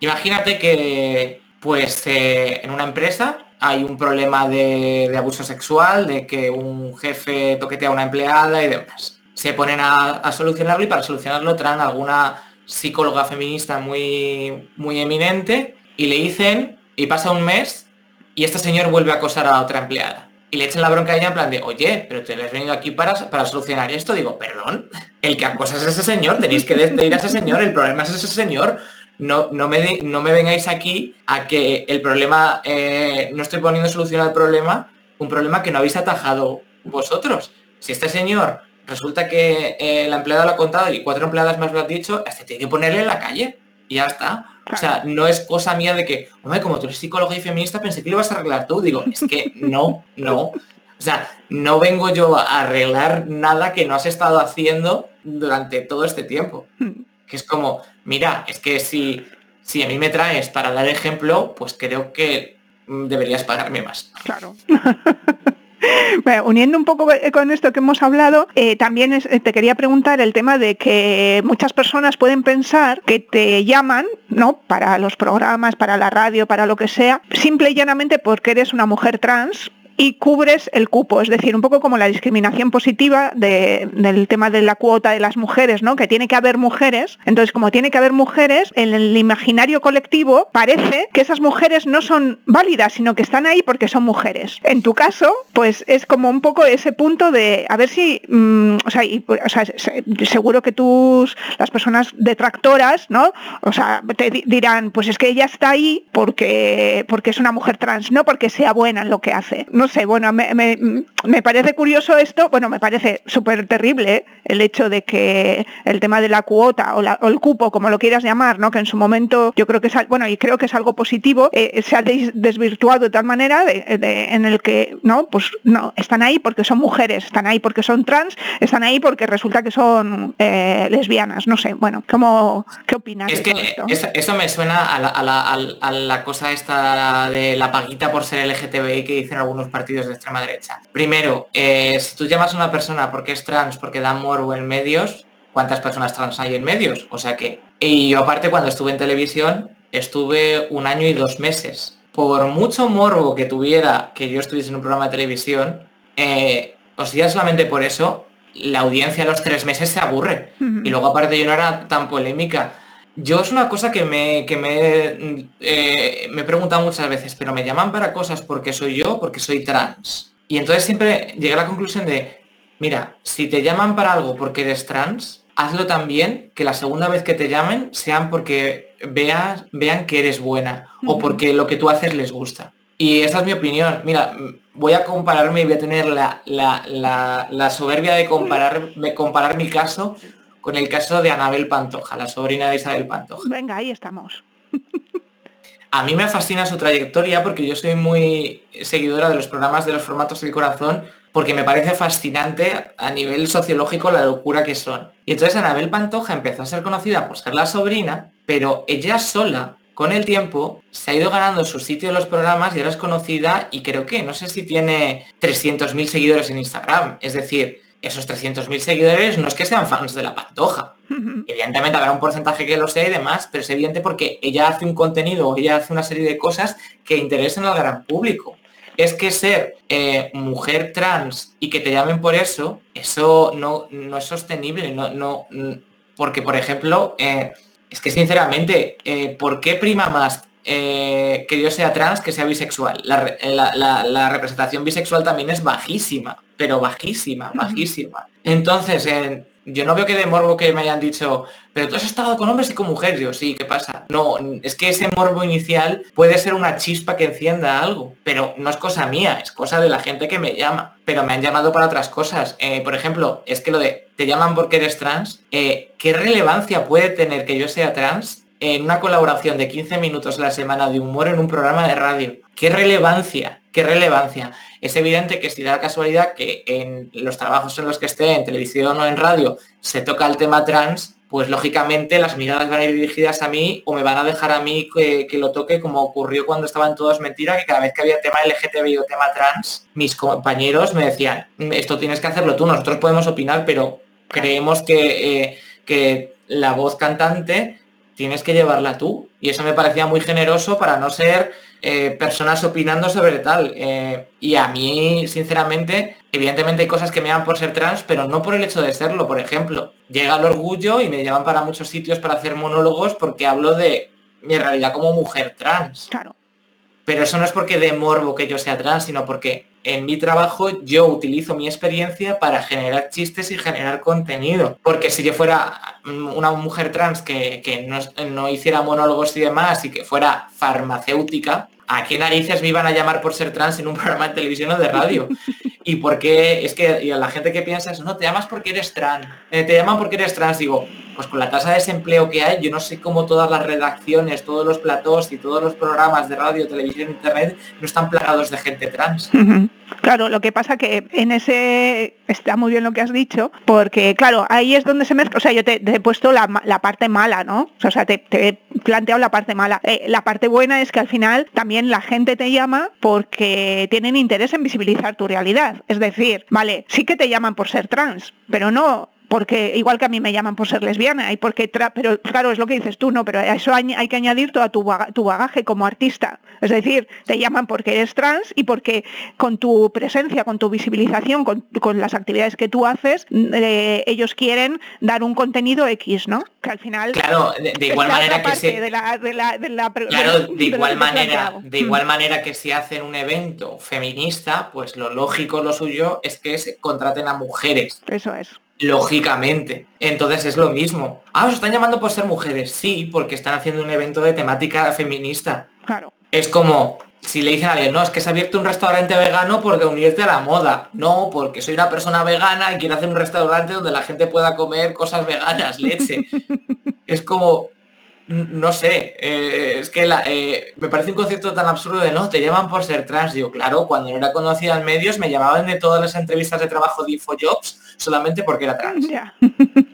imagínate que pues eh, en una empresa hay un problema de, abuso sexual, de que un jefe toquetea a una empleada y demás. Se ponen a, solucionarlo y para solucionarlo traen alguna psicóloga feminista muy, muy eminente y le dicen, y pasa un mes y este señor vuelve a acosar a otra empleada. Y le echan la bronca a ella en plan de, oye, pero te has venido aquí para, para solucionar esto. Digo, perdón, el que acosa es ese señor, tenéis que despedir a ese señor, el problema es ese señor. No, no, me, no me vengáis aquí a que el problema, eh, no estoy poniendo solución al problema, un problema que no habéis atajado vosotros. Si este señor resulta que eh, la empleada lo ha contado y cuatro empleadas más lo han dicho, este tiene que ponerle en la calle y ya está. O sea, no es cosa mía de que, hombre, como tú eres psicólogo y feminista, pensé que lo ibas a arreglar tú. Digo, es que no, no. O sea, no vengo yo a arreglar nada que no has estado haciendo durante todo este tiempo. Hmm. Que es como, mira, es que si, si a mí me traes para dar ejemplo, pues creo que deberías pagarme más. Claro. Uniendo un poco con esto que hemos hablado, eh, también eh, te quería preguntar el tema de que muchas personas pueden pensar que te llaman, ¿no? Para los programas, para la radio, para lo que sea, simple y llanamente porque eres una mujer trans y cubres el cupo, es decir, un poco como la discriminación positiva del tema de la cuota de las mujeres, ¿no? Que tiene que haber mujeres, entonces como tiene que haber mujeres, en el imaginario colectivo parece que esas mujeres no son válidas, sino que están ahí porque son mujeres. En tu caso, pues es como un poco ese punto de, a ver si, mm, o, sea, seguro que tus, las personas detractoras, ¿no? O sea, te dirán, pues es que ella está ahí porque, porque es una mujer trans, no porque sea buena en lo que hace sé, bueno, me, parece curioso esto, bueno, me parece súper terrible el hecho de que el tema de la cuota o, el cupo, como lo quieras llamar, ¿no? que en su momento yo creo que es, bueno, y creo que es algo positivo, eh, se ha desvirtuado de tal manera en el que, no, pues no, están ahí porque son mujeres, están ahí porque son trans, están ahí porque resulta que son eh, lesbianas, no sé, bueno, ¿cómo, ¿qué opinas? Es que Eso, me suena a la, cosa esta de la paguita por ser LGTBI que dicen algunos partidos de extrema derecha. Primero, eh, si tú llamas a una persona porque es trans, porque da morbo en medios, ¿cuántas personas trans hay en medios? O sea que, y yo aparte cuando estuve en televisión, estuve un año y dos meses. Por mucho morbo que tuviera que yo estuviese en un programa de televisión, eh, o sea, solamente por eso, la audiencia a los tres meses se aburre. Y luego aparte yo no era tan polémica. Yo es una cosa que me, que me, eh, me he preguntado muchas veces, pero me llaman para cosas porque soy yo, porque soy trans. Y entonces siempre llegué a la conclusión de, mira, si te llaman para algo porque eres trans, hazlo también que la segunda vez que te llamen sean porque veas, vean que eres buena o porque lo que tú haces les gusta. Y esa es mi opinión. Mira, voy a compararme y voy a tener la, la soberbia de comparar, de comparar mi caso con el caso de Anabel Pantoja, la sobrina de Isabel Pantoja. Venga, ahí estamos. A mí me fascina su trayectoria porque yo soy muy seguidora de los programas de los formatos del corazón porque me parece fascinante a nivel sociológico la locura que son. Y entonces Anabel Pantoja empezó a ser conocida por ser la sobrina, pero ella sola, con el tiempo, se ha ido ganando su sitio en los programas y ahora es conocida y creo que, no sé si tiene 300.000 seguidores en Instagram. Es decir, esos 300.000 seguidores no es que sean fans de la Pantoja. Evidentemente habrá un porcentaje que lo sé y demás, pero es evidente porque ella hace un contenido, ella hace una serie de cosas que interesen al gran público. Es que ser eh, mujer trans y que te llamen por eso, eso no, no es sostenible. No, no, porque, por ejemplo, eh, es que sinceramente, eh, ¿por qué prima más que yo sea trans que sea bisexual? la representación bisexual también es bajísima pero bajísima, bajísima. Entonces, yo no veo que de morbo que me hayan dicho, pero tú has estado con hombres y con mujeres. Yo, sí, ¿qué pasa? No, es que ese morbo inicial puede ser una chispa que encienda algo, pero no es cosa mía, es cosa de la gente que me llama. Pero me han llamado para otras cosas. Eh, por ejemplo, es que lo de, te llaman porque eres trans, eh, ¿qué relevancia puede tener que yo sea trans en una colaboración de 15 minutos a la semana de humor en un programa de radio? ¿Qué relevancia? ¿Qué relevancia? Es evidente que si da casualidad que en los trabajos en los que esté, en televisión o en radio, se toca el tema trans, pues lógicamente las miradas van a ir dirigidas a mí o me van a dejar a mí que, lo toque como ocurrió cuando estaban todos mentiras, que cada vez que había tema LGTBI o tema trans, mis compañeros me decían, esto tienes que hacerlo tú, nosotros podemos opinar, pero creemos que, eh, que la voz cantante tienes que llevarla tú. Y eso me parecía muy generoso para no ser eh, personas opinando sobre tal. Eh, y a mí, sinceramente, evidentemente hay cosas que me llaman por ser trans, pero no por el hecho de serlo. Por ejemplo, llega el orgullo y me llaman para muchos sitios para hacer monólogos porque hablo de mi realidad como mujer trans. Claro. Pero eso no es porque de morbo que yo sea trans, sino porque en mi trabajo yo utilizo mi experiencia para generar chistes y generar contenido. Porque si yo fuera una mujer trans que, no, no, hiciera monólogos y demás y que fuera farmacéutica, ¿a qué narices me iban a llamar por ser trans en un programa de televisión o de radio? Y porque es que y a la gente que piensa eso, no, te llamas porque eres trans, eh, te llaman porque eres trans, digo, pues con la tasa de desempleo que hay, yo no sé cómo todas las redacciones, todos los platós y todos los programas de radio, televisión, internet no están plagados de gente trans. Claro, lo que pasa que en ese está muy bien lo que has dicho, porque claro, ahí es donde se mezcla, o sea, yo te, he puesto la, parte mala, ¿no? O sea, te, he planteado la parte mala. Eh, la parte buena es que al final también la gente te llama porque tienen interés en visibilizar tu realidad. Es decir, vale, sí que te llaman por ser trans, pero no porque igual que a mí me llaman por ser lesbiana y porque pero claro es lo que dices tú no pero a eso hay, que añadir todo tu, tu, bagaje como artista. Es decir te llaman porque eres trans y porque con tu presencia con tu visibilización con, las actividades que tú haces eh, ellos quieren dar un contenido x no que al final claro de, igual manera que se claro de igual manera de igual manera que si hacen un evento feminista pues lo lógico lo suyo es que se contraten a mujeres. Eso es Lógicamente. Entonces es lo mismo. Ah, os están llamando por ser mujeres. Sí, porque están haciendo un evento de temática feminista. Claro. es como si le dicen a alguien, no, es que se ha abierto un restaurante vegano porque unirte a la moda. No, porque soy una persona vegana y quiero hacer un restaurante donde la gente pueda comer cosas veganas, leche. es como, no sé, eh, es que eh, me parece un concepto tan absurdo de no, te llaman por ser trans. Digo, claro, cuando no era conocida en medios me llamaban de todas las entrevistas de trabajo de InfoJobs solamente porque era trans.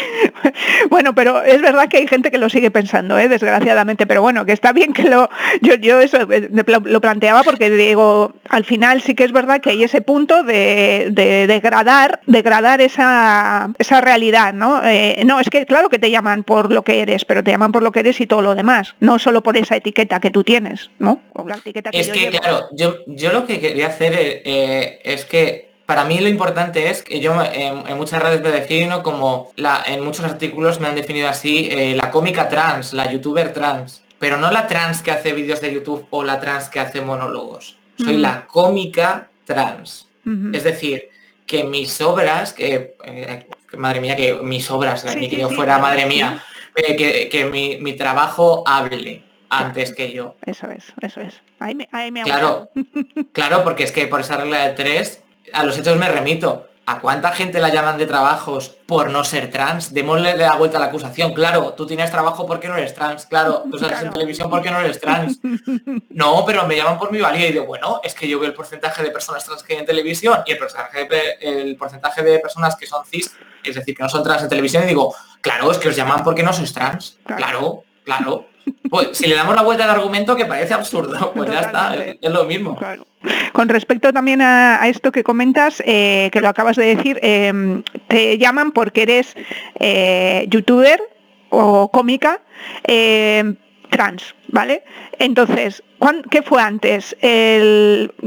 bueno, pero es verdad que hay gente que lo sigue pensando, ¿eh? desgraciadamente, pero bueno, que está bien que lo... Yo, yo eso eh, lo, planteaba porque digo, al final sí que es verdad que hay ese punto de, degradar, degradar esa, esa realidad, ¿no? Eh, no, es que claro que te llaman por lo que eres, pero te llaman por lo que eres y todo lo demás, no solo por esa etiqueta que tú tienes, ¿no? O la etiqueta que es que, claro, yo, yo lo que quería hacer es que para mí lo importante es que yo en, muchas redes me defino como, la, en muchos artículos me han definido así, eh, la cómica trans, la youtuber trans, pero no la trans que hace vídeos de YouTube o la trans que hace monólogos. Soy la cómica trans. Es decir, que mis obras, que, eh, madre mía, que mis obras, ni que yo fuera madre mía, eh, que, mi, trabajo hable antes que yo. Eso es, eso es. Ahí me, claro, claro, porque es que por esa regla de tres a los hechos me remito. ¿A cuánta gente la llaman de trabajos por no ser trans? Démosle la vuelta a la acusación. Claro, tú tienes trabajo porque no eres trans. Claro, tú sales en televisión porque no eres trans. No, pero me llaman por mi valía y digo, bueno, es que yo veo el porcentaje de personas trans que hay en televisión y el porcentaje de, el porcentaje de personas que son cis, es decir, que no son trans en televisión y digo, claro, es que os llaman porque no sois trans. Claro, claro. Pues si le damos la vuelta al argumento que parece absurdo, pues ya está, es, lo mismo. Con respecto también a, esto que comentas, eh, que lo acabas de decir, em, te llaman porque eres eh, youtuber o cómica em, trans, ¿vale? Entonces, ¿Qué fue antes?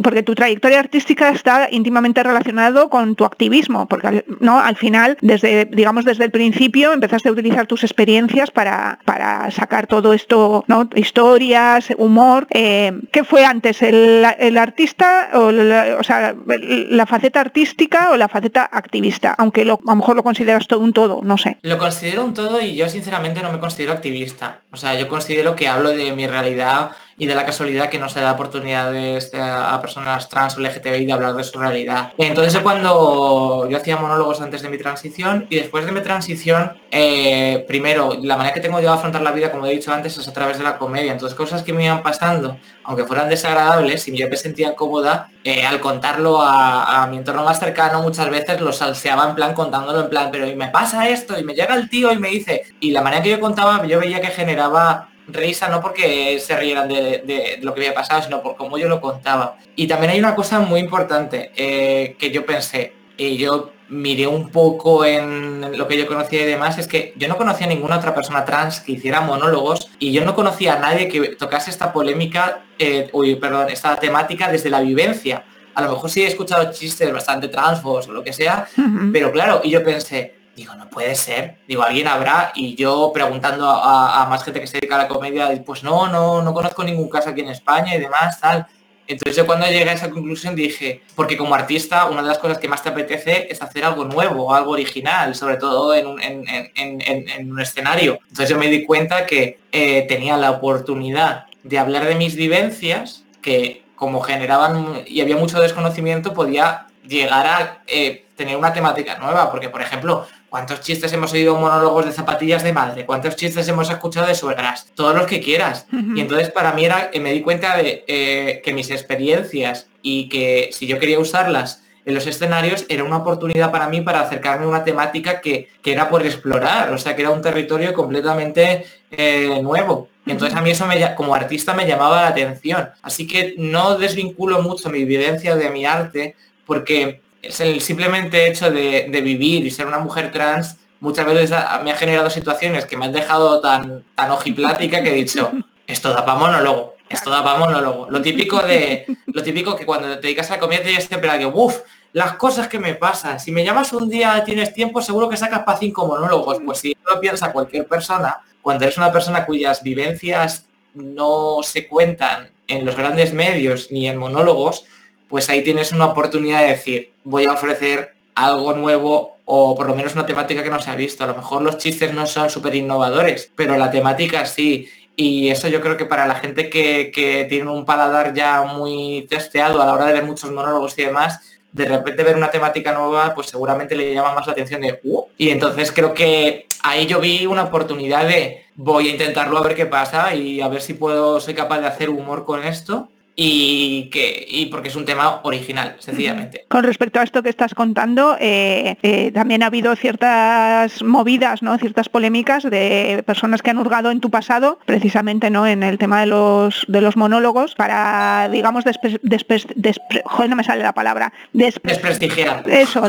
porque tu trayectoria artística está íntimamente relacionado con tu activismo, porque no, al final, desde, digamos, desde el principio empezaste a utilizar tus experiencias para, para sacar todo esto, ¿no? historias, humor. Eh, ¿Qué fue antes? ¿El, artista, o la, sea, la faceta artística o la faceta activista? Aunque lo, a lo mejor lo consideras todo un todo, no sé. Lo considero un todo y yo sinceramente no me considero activista. O sea, yo considero que hablo de mi realidad y de la casualidad que no se da oportunidades a personas trans o LGTBI de hablar de su realidad. Entonces cuando yo hacía monólogos antes de mi transición y después de mi transición, eh, primero, la manera que tengo yo de afrontar la vida, como he dicho antes, es a través de la comedia. Entonces cosas que me iban pasando, aunque fueran desagradables, y yo me sentía cómoda, eh, al contarlo a, mi entorno más cercano, muchas veces lo salseaba en plan contándolo en plan, pero y me pasa esto, y me llega el tío y me dice, y la manera que yo contaba, yo veía que generaba risa no porque se rieran de, lo que había pasado, sino por cómo yo lo contaba. Y también hay una cosa muy importante eh, que yo pensé, y yo miré un poco en lo que yo conocía y demás, es que yo no conocía a ninguna otra persona trans que hiciera monólogos y yo no conocía a nadie que tocase esta polémica, eh, uy, perdón, esta temática desde la vivencia. A lo mejor sí he escuchado chistes bastante transfos o lo que sea, pero claro, y yo pensé, Digo, no puede ser. Digo, alguien habrá. Y yo preguntando a, más gente que se dedica a la comedia, pues no, no, no conozco ningún caso aquí en España y demás, tal. Entonces yo cuando llegué a esa conclusión dije, porque como artista una de las cosas que más te apetece es hacer algo nuevo, algo original, sobre todo en un, en, un escenario. Entonces yo me di cuenta que eh, tenía la oportunidad de hablar de mis vivencias, que como generaban y había mucho desconocimiento, podía llegar a eh, tener una temática nueva, porque por ejemplo, ¿Cuántos chistes hemos oído monólogos de zapatillas de madre? ¿Cuántos chistes hemos escuchado de suegras? Todos los que quieras. Y entonces para mí era, me di cuenta de eh, que mis experiencias y que si yo quería usarlas en los escenarios era una oportunidad para mí para acercarme a una temática que, era por explorar, o sea, que era un territorio completamente eh, nuevo. Entonces a mí eso me, como artista me llamaba la atención. Así que no desvinculo mucho mi vivencia de mi arte porque es el simplemente hecho de, vivir y ser una mujer trans muchas veces me ha generado situaciones que me han dejado tan, tan ojiplática que he dicho, esto da para monólogo, esto da para monólogo. Lo típico de, lo típico que cuando te dedicas a la comedia tienes siempre que, uff, las cosas que me pasan. Si me llamas un día, tienes tiempo, seguro que sacas para cinco monólogos. Pues si lo piensa cualquier persona, cuando eres una persona cuyas vivencias no se cuentan en los grandes medios ni en monólogos, pues ahí tienes una oportunidad de decir, voy a ofrecer algo nuevo o por lo menos una temática que no se ha visto. A lo mejor los chistes no son súper innovadores, pero la temática sí. y eso yo creo que para la gente que, que tiene un paladar ya muy testeado a la hora de ver muchos monólogos y demás, de repente ver una temática nueva, pues seguramente le llama más la atención de, uh", y entonces creo que ahí yo vi una oportunidad de, voy a intentarlo a ver qué pasa y a ver si puedo, soy capaz de hacer humor con esto y que y porque es un tema original, sencillamente. Con respecto a esto que estás contando, eh, eh, también ha habido ciertas movidas, ¿no? ciertas polémicas de personas que han hurgado en tu pasado, precisamente ¿no? en el tema de los de los monólogos, para, digamos, no me sale la palabra, desprestigiar. Eso,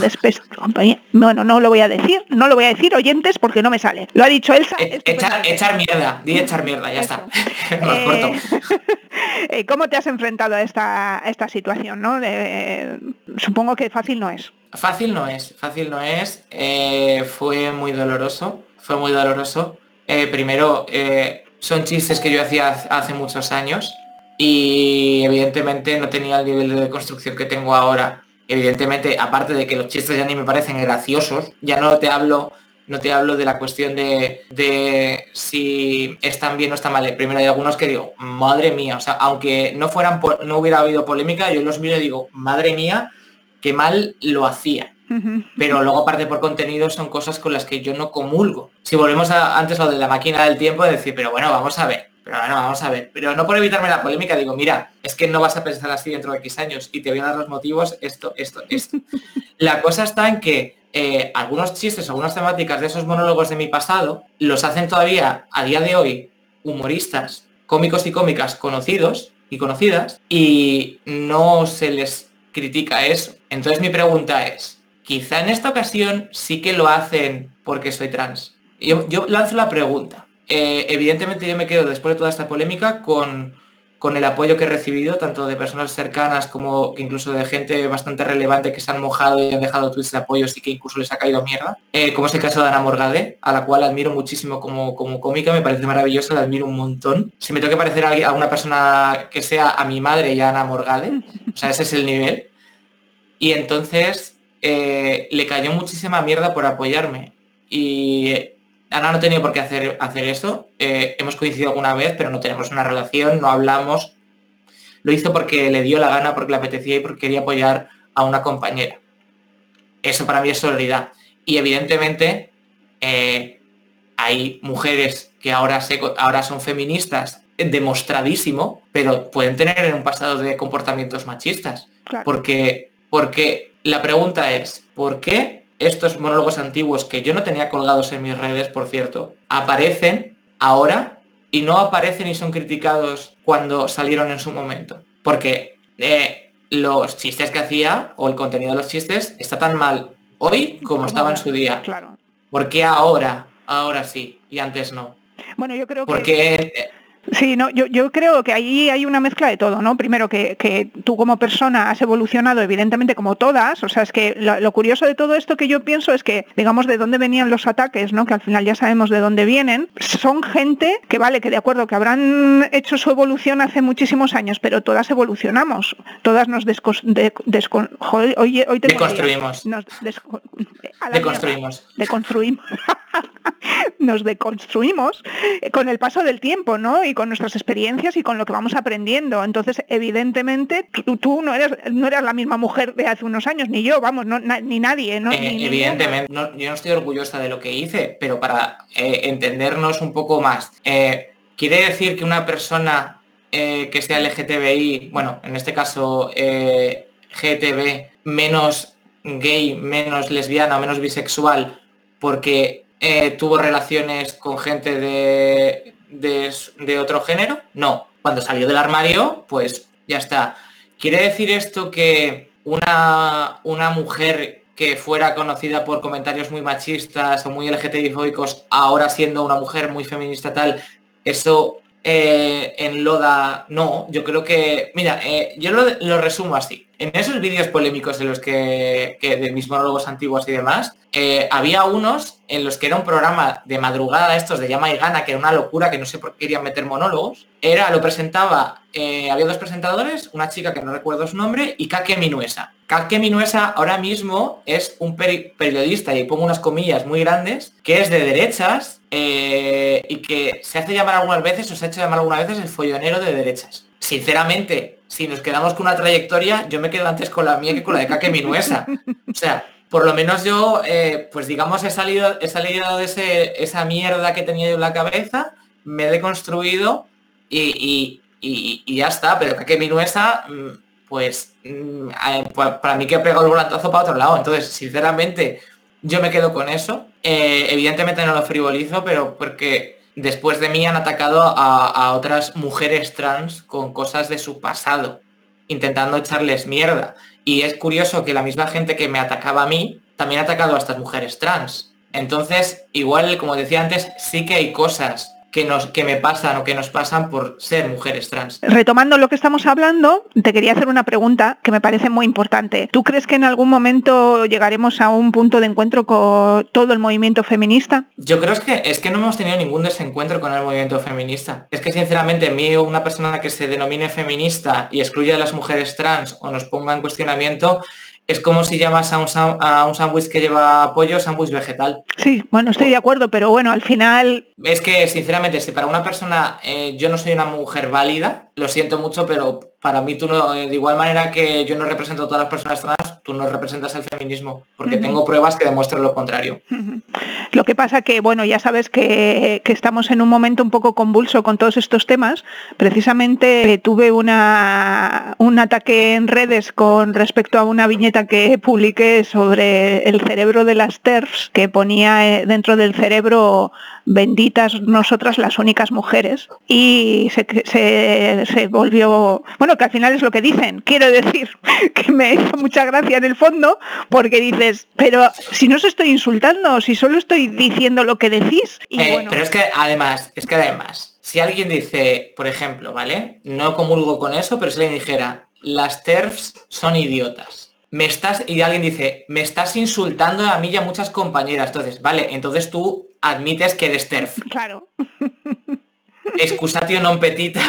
bueno, no lo voy a decir, no lo voy a decir, oyentes, porque no me sale. Lo ha dicho Elsa. E, echar, mierda, di echar mierda, ya está. ¿Cómo te has enfrentado a esta, esta situación, ¿no? supongo que fácil no es. Fácil no es, fácil no es. Eh, fue muy doloroso, fue muy doloroso. Eh, primero, eh, son chistes que yo hacía hace muchos años y evidentemente no tenía el nivel de construcción que tengo ahora. Evidentemente, aparte de que los chistes ya ni me parecen graciosos, ya no te hablo no te hablo de la cuestión de, si están bien o están mal. Primero hay algunos que digo, madre mía, o sea, aunque no fueran no hubiera habido polémica, yo los miro y digo, madre mía, qué mal lo hacía. Pero luego aparte por contenido son cosas con las que yo no comulgo. Si volvemos a, antes a lo de la máquina del tiempo, de decir, pero bueno, vamos a ver, pero bueno, vamos a ver. Pero no por evitarme la polémica, digo, mira, es que no vas a pensar así dentro de X años y te voy a dar los motivos, esto, esto, esto. la cosa está en que eh, algunos chistes, algunas temáticas de esos monólogos de mi pasado, los hacen todavía a día de hoy humoristas, cómicos y cómicas conocidos y conocidas, y no se les critica eso. Entonces mi pregunta es, quizá en esta ocasión sí que lo hacen porque soy trans. Yo, lanzo la pregunta. Eh, evidentemente yo me quedo después de toda esta polémica con con el apoyo que he recibido, tanto de personas cercanas como incluso de gente bastante relevante que se han mojado y han dejado tweets de apoyo y que incluso les ha caído mierda, eh, como es el caso de Ana Morgade, a la cual admiro muchísimo como, como cómica, me parece maravillosa, la admiro un montón. Si me tengo que parecer a, una persona que sea a mi madre y a Ana Morgade, o sea, ese es el nivel. Y entonces eh, le cayó muchísima mierda por apoyarme. Y Ana no tenía por qué hacer, hacer eso. Eh, hemos coincidido alguna vez, pero no tenemos una relación, no hablamos. Lo hizo porque le dio la gana, porque le apetecía y porque quería apoyar a una compañera. Eso para mí es solidaridad. Y evidentemente eh, hay mujeres que ahora, ahora son feministas, demostradísimo, pero pueden tener un pasado de comportamientos machistas. Porque, porque la pregunta es, ¿por qué estos monólogos antiguos que yo no tenía colgados en mis redes, por cierto, aparecen ahora y no aparecen y son criticados cuando salieron en su momento. Porque eh, los chistes que hacía o el contenido de los chistes está tan mal hoy como estaba en su día. Claro. ¿Por qué ahora? Ahora sí y antes no. Bueno, yo creo que... Sí, no, yo, yo creo que ahí hay una mezcla de todo, ¿no? Primero que, que tú como persona has evolucionado, evidentemente, como todas. O sea, es que lo, curioso de todo esto que yo pienso es que, digamos, de dónde venían los ataques, ¿no? Que al final ya sabemos de dónde vienen. Son gente que, vale, que de acuerdo, que habrán hecho su evolución hace muchísimos años, pero todas evolucionamos. Todas nos deconstruimos. Deconstruimos. deconstruimos. nos deconstruimos con el paso del tiempo, ¿no? Y con nuestras experiencias y con lo que vamos aprendiendo. Entonces, evidentemente, tú, no eres no eras la misma mujer de hace unos años, ni yo, vamos, ni nadie. ¿no? Eh, evidentemente, yo no estoy orgullosa de lo que hice, pero para eh, entendernos un poco más, eh, quiere decir que una persona que sea LGTBI, bueno, en este caso GTB, menos gay, menos lesbiana, menos bisexual, porque eh, tuvo relaciones con gente de, de, otro género? No. Cuando salió del armario, pues ya está. ¿Quiere decir esto que una, una mujer que fuera conocida por comentarios muy machistas o muy LGTBI-fóbicos, ahora siendo una mujer muy feminista tal, eso eh, en Loda no? Yo creo que, mira, eh, yo lo, resumo así en esos vídeos polémicos de los que, de mis monólogos antiguos y demás, eh, había unos en los que era un programa de madrugada estos de llama y gana, que era una locura, que no sé por qué querían meter monólogos. Era, lo presentaba, había dos presentadores, una chica que no recuerdo su nombre, y Kake Minuesa. Kake Minuesa ahora mismo es un periodista, y pongo unas comillas muy grandes, que es de derechas, eh, y que se hace llamar algunas veces o se ha hecho llamar algunas veces el follonero de derechas. Sinceramente, si nos quedamos con una trayectoria, yo me quedo antes con la mía que con la de Caque Minuesa. O sea, por lo menos yo, eh, pues digamos, he salido, he salido de ese, esa mierda que tenía yo en la cabeza, me he deconstruido y, ya está. Pero Caque Minuesa, mm, pues mm, para mí que he pegado el volantazo para otro lado. Entonces, sinceramente, yo me quedo con eso. Eh, evidentemente no lo frivolizo, pero porque después de mí han atacado a, otras mujeres trans con cosas de su pasado, intentando echarles mierda. Y es curioso que la misma gente que me atacaba a mí también ha atacado a estas mujeres trans. Entonces, igual, como decía antes, sí que hay cosas que, nos, que me pasan o que nos pasan por ser mujeres trans. Retomando lo que estamos hablando, te quería hacer una pregunta que me parece muy importante. ¿Tú crees que en algún momento llegaremos a un punto de encuentro con todo el movimiento feminista? Yo creo que es que no hemos tenido ningún desencuentro con el movimiento feminista. Es que sinceramente a mí una persona que se denomine feminista y excluya a las mujeres trans o nos ponga en cuestionamiento es como si llamas a un, a un sándwich que lleva pollo sándwich vegetal. Sí, bueno, estoy de acuerdo, pero bueno, al final... Es que, sinceramente, si para una persona eh, yo no soy una mujer válida, lo siento mucho, pero para mí tú no, de igual manera que yo no represento a todas las personas trans, tú no representas el feminismo, porque tengo pruebas que demuestran lo contrario. Lo que pasa que, bueno, ya sabes que, estamos en un momento un poco convulso con todos estos temas. Precisamente tuve una, un ataque en redes con respecto a una viñeta que publiqué sobre el cerebro de las TERFs, que ponía eh, dentro del cerebro benditas nosotras las únicas mujeres y se, volvió, bueno, que al final es lo que dicen, quiero decir que me hizo mucha gracia en el fondo porque dices, pero si no os estoy insultando, si solo estoy diciendo lo que decís. Y eh, Pero es que además, es que además, si alguien dice, por ejemplo, ¿vale? No comulgo con eso, pero si alguien dijera, las TERFs son idiotas me estás, y alguien dice, me estás insultando a mí y a muchas compañeras. Entonces, vale, entonces tú admites que eres TERF. Claro. Excusatio non petita.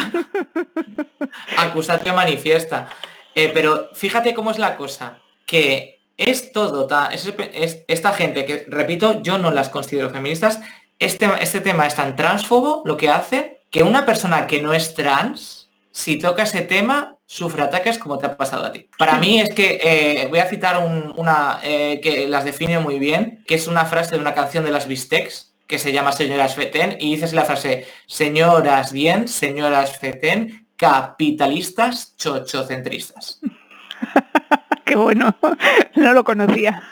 Acusatio manifiesta. Eh, pero fíjate cómo es la cosa. Que es todo, es, esta gente que, repito, yo no las considero feministas. Este, este tema es tan transfobo lo que hace que una persona que no es trans, si toca ese tema, sufre ataques como te ha pasado a ti. Para mí es que eh, voy a citar una eh, que las define muy bien, que es una frase de una canción de las Bistecs que se llama Señoras Feten y dices la frase Señoras bien, señoras Feten, capitalistas chochocentristas. Qué bueno, no lo conocía.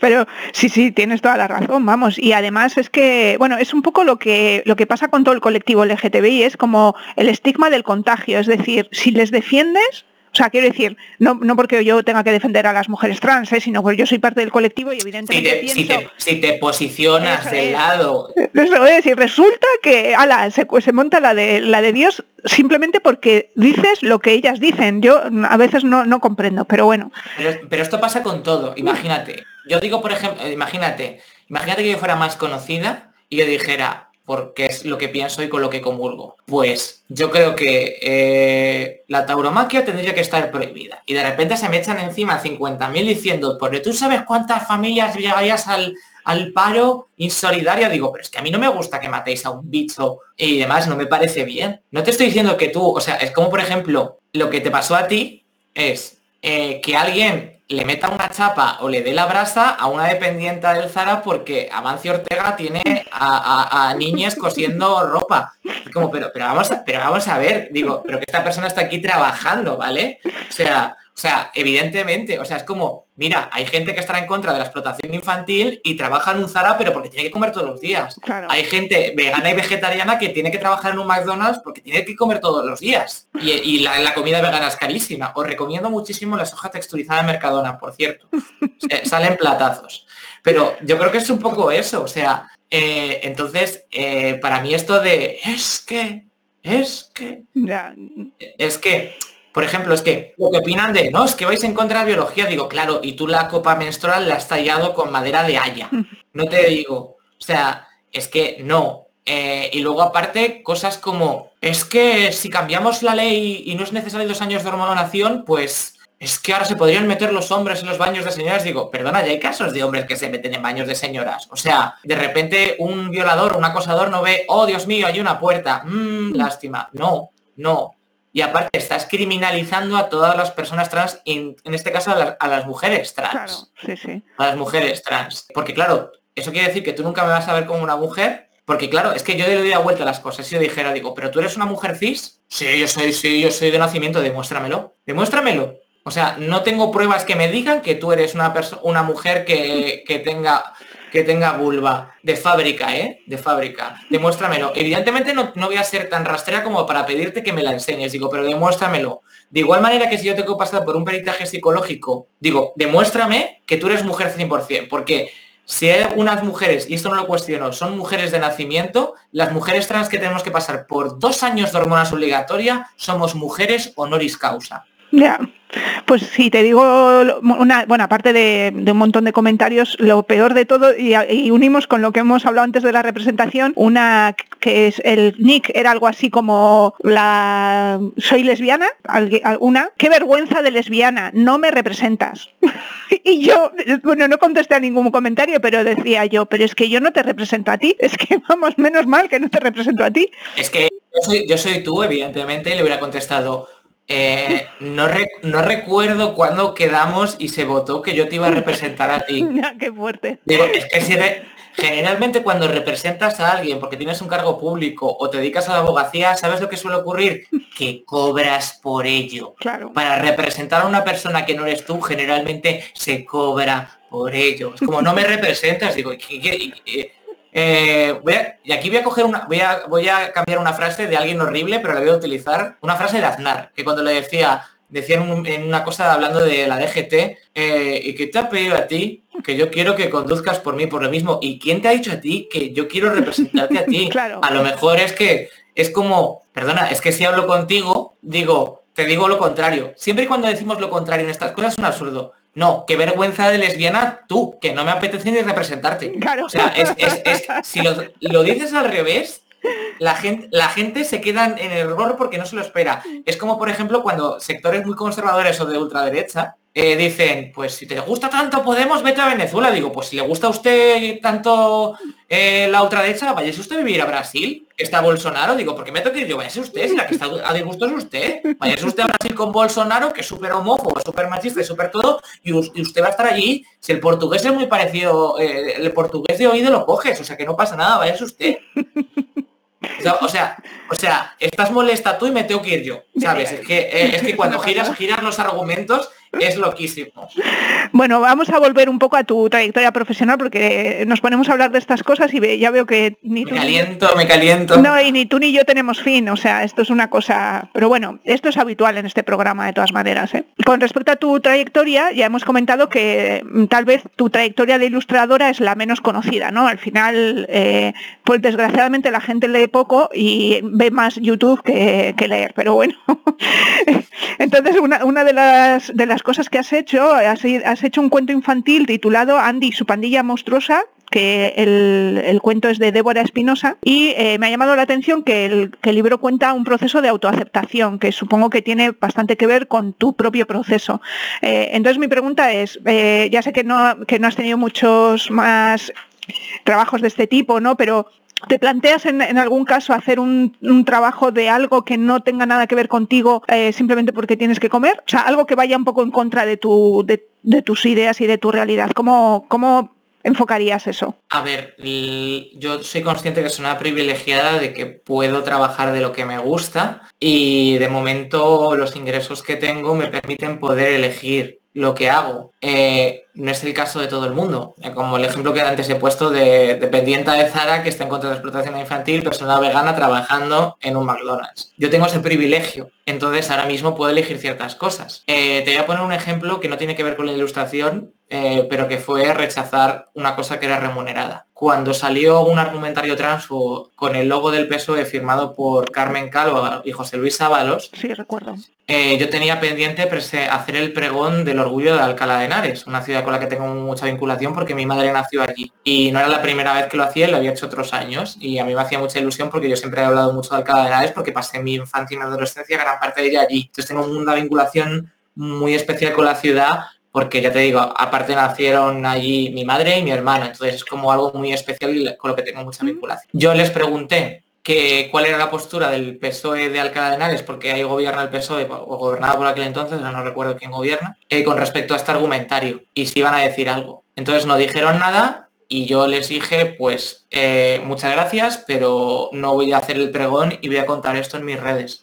Pero sí, sí, tienes toda la razón, vamos. Y además es que, bueno, es un poco lo que, lo que pasa con todo el colectivo LGTBI, es como el estigma del contagio. Es decir, si les defiendes, o sea, quiero decir, no, no porque yo tenga que defender a las mujeres trans, ¿eh? sino porque yo soy parte del colectivo y evidentemente si te, si te, posicionas del lado. Eso es, y resulta que ala, se, se, monta la de la de Dios simplemente porque dices lo que ellas dicen. Yo a veces no, no comprendo, pero bueno. Pero, pero esto pasa con todo, imagínate. Yo digo, por ejemplo, imagínate, imagínate que yo fuera más conocida y yo dijera, porque es lo que pienso y con lo que comulgo. Pues yo creo que eh, la tauromaquia tendría que estar prohibida. Y de repente se me echan encima 50.000 diciendo, porque tú sabes cuántas familias llegarías al, al paro insolidario. Digo, pero es que a mí no me gusta que matéis a un bicho y demás, no me parece bien. No te estoy diciendo que tú, o sea, es como por ejemplo, lo que te pasó a ti es eh, que alguien le meta una chapa o le dé la brasa a una dependienta del Zara porque Amancio Ortega tiene a, niñas cosiendo ropa. como, pero, pero, vamos a, pero vamos a ver, digo, pero que esta persona está aquí trabajando, ¿vale? O sea, o sea, evidentemente, o sea, es como, mira, hay gente que estará en contra de la explotación infantil y trabaja en un Zara, pero porque tiene que comer todos los días. Hay gente vegana y vegetariana que tiene que trabajar en un McDonald's porque tiene que comer todos los días. Y, la, comida vegana es carísima. Os recomiendo muchísimo la soja texturizada de Mercadona, por cierto. salen platazos. Pero yo creo que es un poco eso. O sea, eh, entonces, eh, para mí esto de es que, es que, es que por ejemplo, es que lo que opinan de, no, es que vais en contra de la biología, digo, claro, y tú la copa menstrual la has tallado con madera de haya. No te digo, o sea, es que no. Eh, y luego aparte, cosas como, es que si cambiamos la ley y no es necesario dos años de hormonación, pues es que ahora se podrían meter los hombres en los baños de señoras. Digo, perdona, ya hay casos de hombres que se meten en baños de señoras. O sea, de repente un violador, un acosador no ve, oh Dios mío, hay una puerta. Mmm, lástima. No, no. Y aparte estás criminalizando a todas las personas trans, en, en este caso a, las mujeres trans. Claro, sí, sí. A las mujeres trans. Porque claro, eso quiere decir que tú nunca me vas a ver como una mujer, porque claro, es que yo le doy la vuelta a las cosas. Si yo dijera, digo, pero tú eres una mujer cis, sí, yo soy, sí, yo soy de nacimiento, demuéstramelo. Demuéstramelo. O sea, no tengo pruebas que me digan que tú eres una una mujer que, que tenga que tenga vulva de fábrica, ¿eh? De fábrica. Demuéstramelo. Evidentemente no, no, voy a ser tan rastrera como para pedirte que me la enseñes, digo, pero demuéstramelo. De igual manera que si yo tengo que pasar por un peritaje psicológico, digo, demuéstrame que tú eres mujer 100%, porque si hay unas mujeres, y esto no lo cuestiono, son mujeres de nacimiento, las mujeres trans que tenemos que pasar por dos años de hormonas obligatoria somos mujeres honoris causa. Ya. Pues sí, te digo, una, bueno, aparte de, un montón de comentarios, lo peor de todo, y, unimos con lo que hemos hablado antes de la representación, una que es el nick, era algo así como la soy lesbiana, una, qué vergüenza de lesbiana, no me representas. y yo, bueno, no contesté a ningún comentario, pero decía yo, pero es que yo no te represento a ti, es que vamos, menos mal que no te represento a ti. Es que yo soy, yo soy tú, evidentemente, le hubiera contestado eh, no, no recuerdo cuándo quedamos y se votó que yo te iba a representar a ti. Qué fuerte. Digo, es que generalmente cuando representas a alguien porque tienes un cargo público o te dedicas a la abogacía, ¿sabes lo que suele ocurrir? Que cobras por ello. Claro. Para representar a una persona que no eres tú, generalmente se cobra por ello. Es como no me representas, digo, ¿qué, eh, y aquí voy a coger una, voy a, voy a cambiar una frase de alguien horrible, pero la voy a utilizar, una frase de Aznar, que cuando le decía, decía en, una cosa hablando de la DGT, eh, y que te ha pedido a ti que yo quiero que conduzcas por mí por lo mismo. ¿Y quién te ha dicho a ti que yo quiero representarte a ti? A lo mejor es que es como, perdona, es que si hablo contigo, digo, te digo lo contrario. Siempre y cuando decimos lo contrario en estas cosas es un absurdo. No, qué vergüenza de lesbiana tú, que no me apetece ni representarte. Claro. O sea, es, si lo, dices al revés, la gente, la gente se queda en error porque no se lo espera. Es como, por ejemplo, cuando sectores muy conservadores o de ultraderecha eh, dicen, pues si te gusta tanto Podemos, vete a Venezuela. Digo, pues si le gusta a usted tanto eh, la ultraderecha, váyase usted a vivir a Brasil. Está Bolsonaro. Digo, porque me toca ir yo, váyase usted, si la que está a disgusto es usted. Váyase usted a Brasil con Bolsonaro, que es súper homófobo, súper machista y súper todo, y, usted va a estar allí. Si el portugués es muy parecido, eh, el portugués de oído lo coges, o sea que no pasa nada, váyase usted. O sea, o sea, estás molesta tú y me tengo que ir yo, ¿sabes? Es que, es que cuando giras, giras los argumentos es loquísimo. Bueno, vamos a volver un poco a tu trayectoria profesional porque nos ponemos a hablar de estas cosas y ya veo que ni tú... Me caliento, me caliento. No, y ni tú ni yo tenemos fin, o sea, esto es una cosa... Pero bueno, esto es habitual en este programa de todas maneras. ¿eh? Con respecto a tu trayectoria, ya hemos comentado que mm, tal vez tu trayectoria de ilustradora es la menos conocida, ¿no? Al final, eh, pues desgraciadamente la gente lee poco y ve más YouTube que, leer, pero bueno. Entonces, una, una de, las, de las cosas que has hecho, has, hecho un cuento infantil titulado Andy y su pandilla monstruosa, que el, cuento es de Débora Espinosa y eh, me ha llamado la atención que el, libro cuenta un proceso de autoaceptación que supongo que tiene bastante que ver con tu propio proceso. Eh, entonces mi pregunta es, eh, ya sé que no, que no has tenido muchos más trabajos de este tipo, ¿no? Pero ¿Te planteas en, algún caso hacer un, trabajo de algo que no tenga nada que ver contigo eh, simplemente porque tienes que comer? O sea, algo que vaya un poco en contra de, tu, de, tus ideas y de tu realidad. ¿Cómo, ¿Cómo enfocarías eso? A ver, yo soy consciente que soy una privilegiada de que puedo trabajar de lo que me gusta y de momento los ingresos que tengo me permiten poder elegir lo que hago. Eh, no es el caso de todo el mundo. Eh, como el ejemplo que antes he puesto de dependiente de Zara que está en contra de la explotación infantil, persona vegana trabajando en un McDonald's. Yo tengo ese privilegio, entonces ahora mismo puedo elegir ciertas cosas. Eh, te voy a poner un ejemplo que no tiene que ver con la ilustración, pero que fue rechazar una cosa que era remunerada. Cuando salió un argumentario transfo con el logo del PSOE firmado por Carmen Calvo y José Luis Sábalos, sí, recuerdo. yo tenía pendiente hacer el pregón del orgullo de Alcalá de Henares, una ciudad con la que tengo mucha vinculación porque mi madre nació allí. Y no era la primera vez que lo hacía, lo había hecho otros años. Y a mí me hacía mucha ilusión porque yo siempre he hablado mucho de Alcalá de Henares porque pasé mi infancia y mi adolescencia gran parte de ella allí. Entonces tengo una vinculación muy especial con la ciudad porque ya te digo, aparte nacieron allí mi madre y mi hermana, entonces es como algo muy especial y con lo que tengo mucha vinculación. Yo les pregunté que cuál era la postura del PSOE de Alcalá de Henares, porque ahí gobierna el PSOE, o gobernaba por aquel entonces, no recuerdo quién gobierna, eh, con respecto a este argumentario, y si iban a decir algo. Entonces no dijeron nada y yo les dije, pues eh, muchas gracias, pero no voy a hacer el pregón y voy a contar esto en mis redes.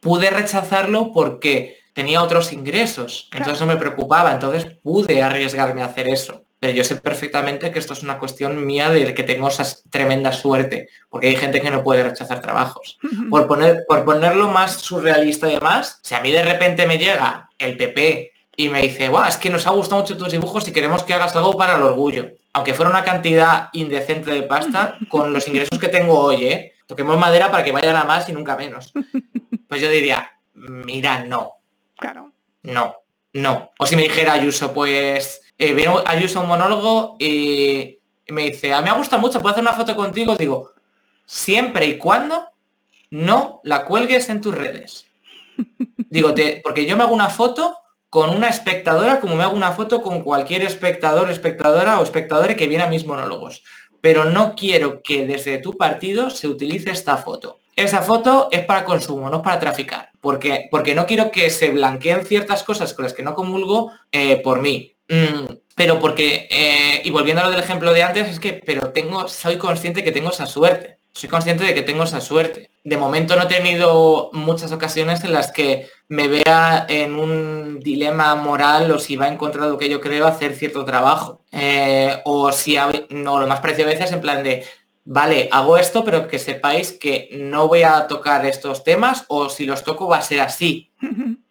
Pude rechazarlo porque tenía otros ingresos, entonces no me preocupaba, entonces pude arriesgarme a hacer eso. Pero yo sé perfectamente que esto es una cuestión mía de que tengo esa tremenda suerte, porque hay gente que no puede rechazar trabajos. Por, poner, por ponerlo más surrealista y demás, si a mí de repente me llega el PP y me dice, Buah, es que nos ha gustado mucho tus dibujos y queremos que hagas algo para el orgullo. Aunque fuera una cantidad indecente de pasta, con los ingresos que tengo hoy, ¿eh? toquemos madera para que vayan a más y nunca menos. Pues yo diría, mira, no, Claro. No, no. O si me dijera Ayuso, pues eh, viene Ayuso un monólogo y me dice, a mí me gusta mucho, ¿puedo hacer una foto contigo? Digo, siempre y cuando no la cuelgues en tus redes. Digo, te, porque yo me hago una foto con una espectadora como me hago una foto con cualquier espectador, espectadora o espectador que viene a mis monólogos. Pero no quiero que desde tu partido se utilice esta foto esa foto es para consumo, no para traficar. Porque, porque no quiero que se blanqueen ciertas cosas con las que no comulgo eh, por mí. Mm, pero porque, eh, y volviendo a lo del ejemplo de antes, es que, pero tengo, soy consciente que tengo esa suerte. Soy consciente de que tengo esa suerte. De momento no he tenido muchas ocasiones en las que me vea en un dilema moral o si va en contra lo que yo creo hacer cierto trabajo. Eh, o si, no, lo más parecido a veces en plan de, vale, hago esto, pero que sepáis que no voy a tocar estos temas o si los toco va a ser así.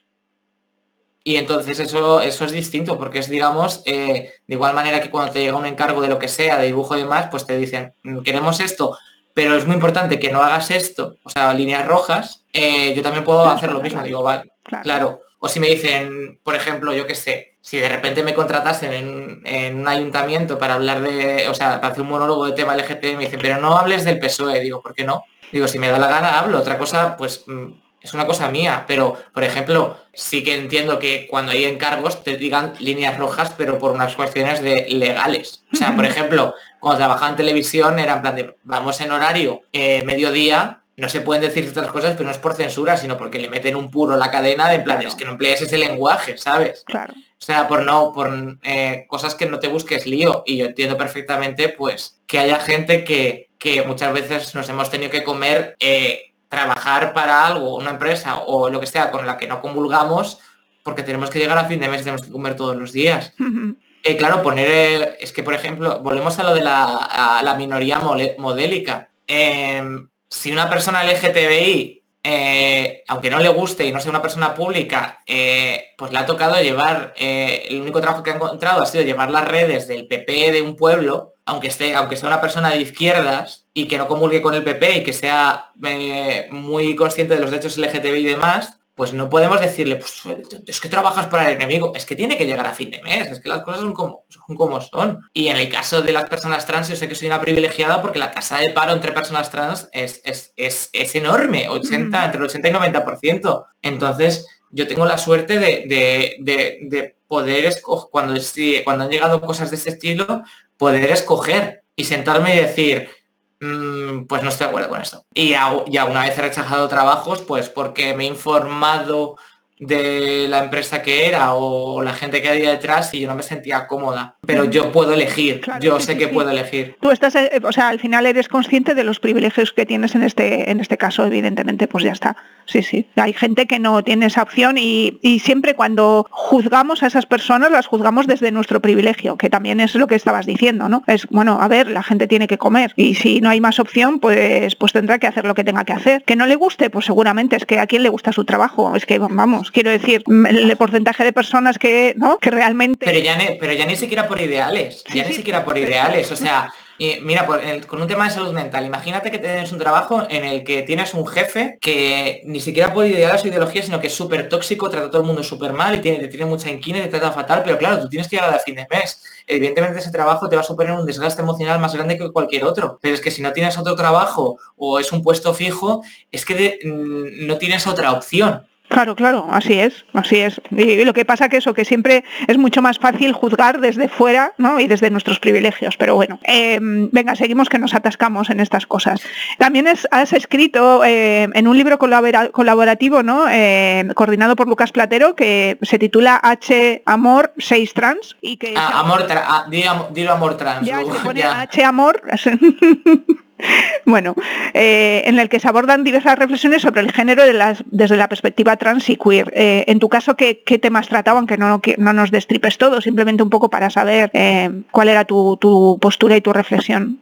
Y entonces eso, eso es distinto, porque es, digamos, eh, de igual manera que cuando te llega un encargo de lo que sea, de dibujo y demás, pues te dicen, mm, queremos esto, pero es muy importante que no hagas esto, o sea, líneas rojas, eh, yo también puedo hacer lo mismo. Digo, vale, claro. O si me dicen, por ejemplo, yo qué sé, si de repente me contratasen en, un ayuntamiento para hablar de, o sea, para hacer un monólogo de tema LGTB, me dicen, pero no hables del PSOE. Digo, ¿por qué no? Digo, si me da la gana, hablo. Otra cosa, pues mm, es una cosa mía. Pero, por ejemplo, sí que entiendo que cuando hay encargos te digan líneas rojas, pero por unas cuestiones de legales. O sea, por ejemplo, cuando trabajaba en televisión era en plan de, vamos en horario, eh, mediodía, no se pueden decir ciertas cosas, pero no es por censura, sino porque le meten un puro a la cadena de en plan, es que no emplees ese lenguaje, ¿sabes? Claro. O sea, por no, por eh, cosas que no te busques lío. Y yo entiendo perfectamente, pues, que haya gente que, que muchas veces nos hemos tenido que comer, eh, trabajar para algo, una empresa o lo que sea con la que no convulgamos, porque tenemos que llegar a fin de mes, tenemos que comer todos los días. Eh, claro, poner, es que por ejemplo, volvemos a lo de la, la minoría modélica. Em, si una persona LGTBI eh, aunque no le guste y no sea una persona pública, eh, pues le ha tocado llevar, eh, el único trabajo que ha encontrado ha sido llevar las redes del PP de un pueblo, aunque, esté, aunque sea una persona de izquierdas y que no comulgue con el PP y que sea muy consciente de los derechos LGTBI y demás, pues no podemos decirle, pues es que trabajas para el enemigo, es que tiene que llegar a fin de mes, es que las cosas son como, son como son. Y en el caso de las personas trans, yo sé que soy una privilegiada porque la tasa de paro entre personas trans es, es, enorme, 80, entre el 80 y 90%. Entonces, yo tengo la suerte de, poder escoger, cuando, cuando han llegado cosas de este estilo, poder escoger y sentarme y decir, pues no estoy de acuerdo con esto. Y, ya una vez he rechazado trabajos, pues porque me he informado de la empresa que era o la gente que había detrás y yo no me sentía cómoda. Pero yo puedo elegir, yo sé que puedo elegir. Tú estás, eh, o sea, al final eres consciente de los privilegios que tienes en este, en este caso, evidentemente, pues ya está. Sí, sí. Hay gente que no tiene esa opción y, y siempre cuando juzgamos a esas personas las juzgamos desde nuestro privilegio, que también es lo que estabas diciendo, ¿no? Es, bueno, a ver, la gente tiene que comer y si no hay más opción, pues, pues tendrá que hacer lo que tenga que hacer. Que no le guste, pues seguramente es que a quién le gusta su trabajo. Es que, vamos, quiero decir, el porcentaje de personas que, ¿no? que realmente... Pero ya, pero ya ni siquiera por ideales, ya ni siquiera por ideales, o sea... mira, con un tema de salud mental, imagínate que tienes un trabajo en el que tienes un jefe que ni siquiera por ideales o ideología, sino que es súper tóxico, trata a todo el mundo súper mal y tiene, te tiene mucha inquina y te trata fatal, pero claro, tú tienes que llegar al fin de mes. Evidentemente ese trabajo te va a suponer un desgaste emocional más grande que cualquier otro, pero es que si no tienes otro trabajo o es un puesto fijo, es que no tienes otra opción. Claro, claro, así es, así es. Y lo que pasa que eso, que siempre es mucho más fácil juzgar desde fuera, ¿no? Y desde nuestros privilegios. Pero bueno, em, venga, seguimos que nos atascamos en estas cosas. También has escrito eh, en un libro colaborativo, ¿no? Eh, coordinado por Lucas Platero, que se titula H Amor 6 Trans y que. Ah, amor, ah, dilo, amor trans. Ya, pone H Amor. Bueno, eh, en el que se abordan diversas reflexiones sobre el género desde la perspectiva trans y queer. Eh, en tu caso, ¿qué, temas trataban? Que no, no nos destripes todo, simplemente un poco para saber eh, cuál era tu, postura y tu reflexión.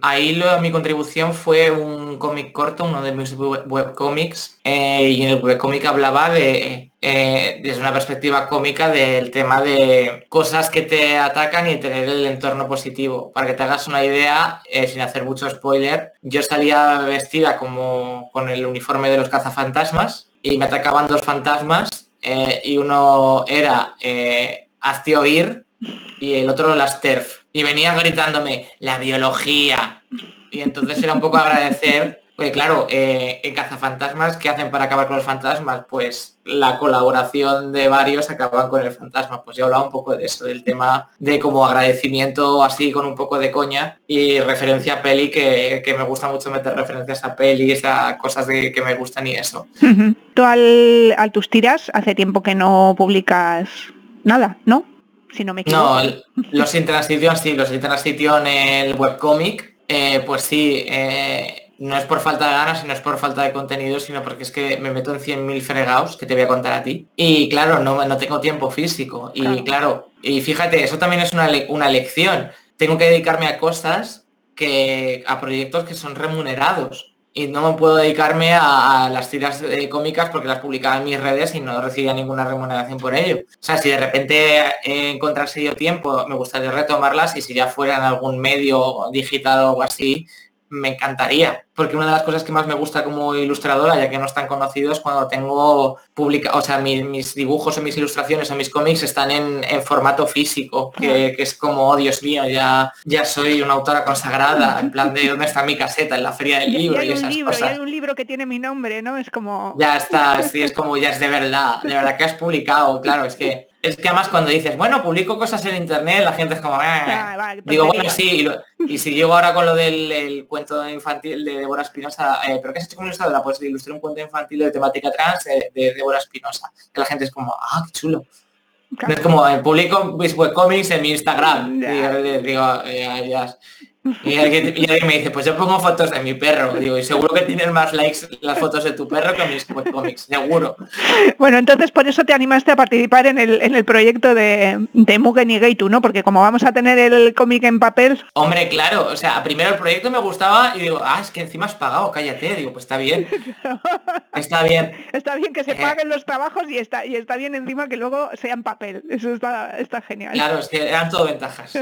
ahí mi contribución fue un cómic corto, uno de mis webcomics, y en el webcómic hablaba de eh, desde una perspectiva cómica del tema de cosas que te atacan y tener el entorno positivo. Para que te hagas una idea, eh, sin hacer mucho spoiler, yo salía vestida como con el uniforme de los cazafantasmas y me atacaban dos fantasmas eh, y uno era Hazte oír y el otro las TERF. Y venía gritándome, la biología. Y entonces era un poco agradecer pues claro, eh, en Cazafantasmas, ¿qué hacen para acabar con los fantasmas? Pues la colaboración de varios acaban con el fantasma. Pues yo hablaba un poco de eso, del tema de como agradecimiento así con un poco de coña y referencia a peli que, me gusta mucho meter referencias a pelis, a cosas de, que me gustan y eso. Tú al, tus tiras hace tiempo que no publicas nada, ¿no? Si no me equivoco. No, los Intransition sí, los Intransition en el webcomic, eh, pues sí. Eh, no es por falta de ganas, sino es por falta de contenido, sino porque es que me meto en 100.000 fregados que te voy a contar a ti. Y claro, no, no tengo tiempo físico. Y claro. y fíjate, eso también es una, una lección. Tengo que dedicarme a cosas que, a proyectos que son remunerados. Y no me puedo dedicarme a, las tiras cómicas porque las publicaba en mis redes y no recibía ninguna remuneración por ello. O sea, si de repente encontrase yo tiempo, me gustaría retomarlas y si ya fuera en algún medio digital o algo así, me encantaría, porque una de las cosas que más me gusta como ilustradora, ya que no están conocidos, cuando tengo publica, o sea, mis, dibujos o mis ilustraciones o mis cómics están en, formato físico, que, es como, oh Dios mío, ya, ya soy una autora consagrada, en plan de dónde está mi caseta, en la feria del libro y, esas libro, cosas. hay un libro que tiene mi nombre, ¿no? Es como... Ya está, sí, es como ya es de verdad, de verdad que has publicado, claro, es que es que además cuando dices, bueno, publico cosas en internet, la gente es como, ah, digo, bueno, sí, y, si llego ahora con lo del cuento infantil de Débora Espinosa, eh, pero ¿qué has hecho con ilustradora? Pues ilustré un cuento infantil de temática trans de, de Débora Espinosa, que la gente es como, ah, qué chulo. Es como, eh, publico mis webcomics en mi Instagram. Y, digo, ya, y alguien, me dice, pues yo pongo fotos de mi perro. Digo, y seguro que tienes más likes las fotos de tu perro que mis cómics, seguro. Bueno, entonces por eso te animaste a participar en el, en el proyecto de, de Mugen y Gaitu, ¿no? Porque como vamos a tener el cómic en papel. Hombre, claro, o sea, primero el proyecto me gustaba y digo, ah, es que encima has pagado, cállate. Digo, pues está bien. está bien. Está bien que se eh. paguen los trabajos y está, y está bien encima que luego sean papel. Eso está, está genial. Claro, es que eran todo ventajas.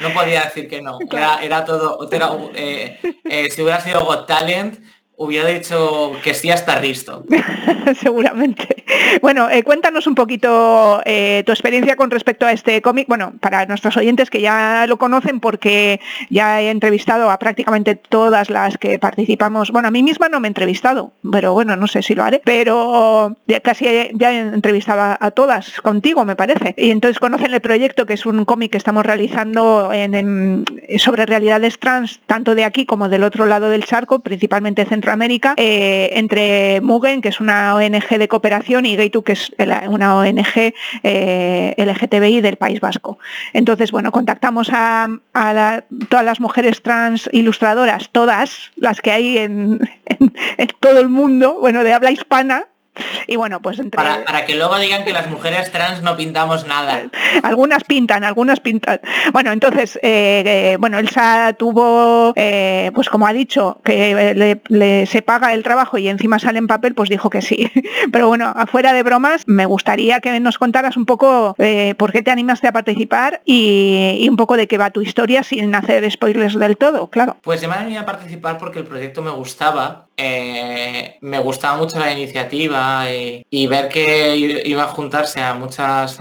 No podía decir que no. Era, todo, eh, eh, si hubiera sido Got Talent, hubiera dicho que sí hasta Risto. Seguramente. Bueno, eh, cuéntanos un poquito eh, tu experiencia con respecto a este cómic. Bueno, para nuestros oyentes que ya lo conocen porque ya he entrevistado a prácticamente todas las que participamos. Bueno, a mí misma no me he entrevistado, pero bueno, no sé si lo haré. Pero ya casi ya he entrevistado a, todas contigo, me parece. Y entonces conocen el proyecto, que es un cómic que estamos realizando en, sobre realidades trans, tanto de aquí como del otro lado del charco, principalmente centro Centroamérica, eh, entre Mugen, que es una ONG de cooperación, y Gaitu, que es una ONG eh, LGTBI del País Vasco. Entonces, bueno, contactamos a, todas las mujeres trans ilustradoras, todas las que hay en todo el mundo, bueno, de habla hispana, y bueno, pues entre... Para, que luego digan que las mujeres trans no pintamos nada. algunas pintan, algunas pintan. Bueno, entonces, eh, eh, bueno, Elsa tuvo, eh, pues como ha dicho, que le, se paga el trabajo y encima sale en papel, pues dijo que sí. Pero bueno, afuera de bromas, me gustaría que nos contaras un poco por qué te animaste a participar y, un poco de qué va tu historia sin hacer spoilers del todo, claro. Pues yo me animé a participar porque el proyecto me gustaba, me gustaba mucho la iniciativa y, ver que iba a juntarse a muchas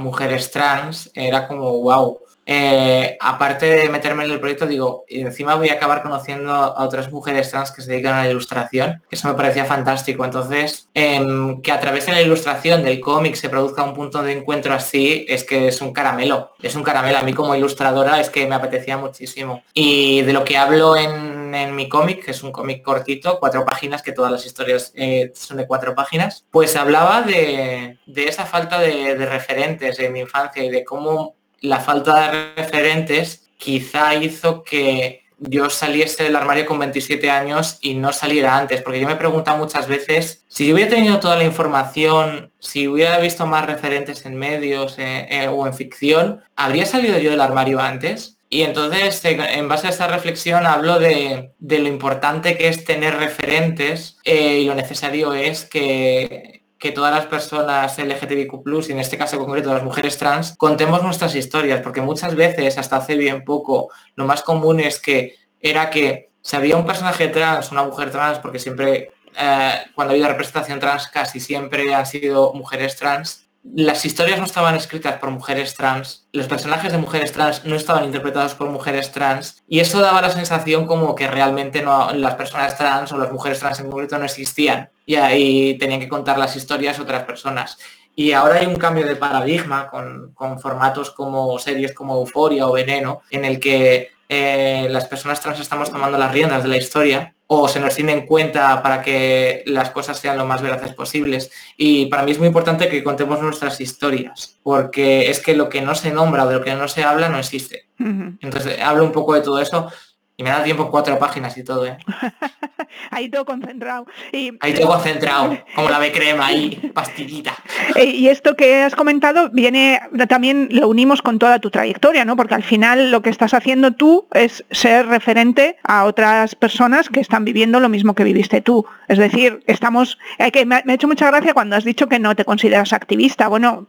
mujeres trans era como wow. Eh, aparte de meterme en el proyecto, digo, y encima voy a acabar conociendo a otras mujeres trans que se dedican a la ilustración, que eso me parecía fantástico. Entonces, em, que a través de la ilustración del cómic se produzca un punto de encuentro así, es que es un caramelo, es un caramelo. A mí como ilustradora es que me apetecía muchísimo. Y de lo que hablo en, mi cómic, que es un cómic cortito, cuatro páginas, que todas las historias eh, son de cuatro páginas, pues hablaba de, esa falta de, de referentes en mi infancia y de cómo la falta de referentes quizá hizo que yo saliese del armario con 27 años y no saliera antes, porque yo me pregunto muchas veces, si yo hubiera tenido toda la información, si hubiera visto más referentes en medios eh, eh, o en ficción, ¿habría salido yo del armario antes? Y entonces, en base a esa reflexión, hablo de, lo importante que es tener referentes eh, y lo necesario es que, que todas las personas LGTBIQ+, y en este caso concreto las mujeres trans, contemos nuestras historias, porque muchas veces, hasta hace bien poco, lo más común es que era que si había un personaje trans, una mujer trans, porque siempre, eh, cuando ha habido representación trans, casi siempre han sido mujeres trans, las historias no estaban escritas por mujeres trans, los personajes de mujeres trans no estaban interpretados por mujeres trans y eso daba la sensación como que realmente no, las personas trans o las mujeres trans en concreto no existían y ahí tenían que contar las historias otras personas. Y ahora hay un cambio de paradigma con, con formatos como series como Euforia o Veneno, en el que eh, las personas trans estamos tomando las riendas de la historia o se nos tiene en cuenta para que las cosas sean lo más veraces posibles. Y para mí es muy importante que contemos nuestras historias, porque es que lo que no se nombra o de lo que no se habla no existe. Entonces hablo un poco de todo eso y me da tiempo cuatro páginas y todo, ¿eh? ahí todo concentrado. Y... Ahí todo concentrado, como la B crema ahí, pastillita. Eh, y esto que has comentado viene, también lo unimos con toda tu trayectoria, ¿no? Porque al final lo que estás haciendo tú es ser referente a otras personas que están viviendo lo mismo que viviste tú. Es decir, estamos, eh, que me, ha hecho mucha gracia cuando has dicho que no te consideras activista. Bueno,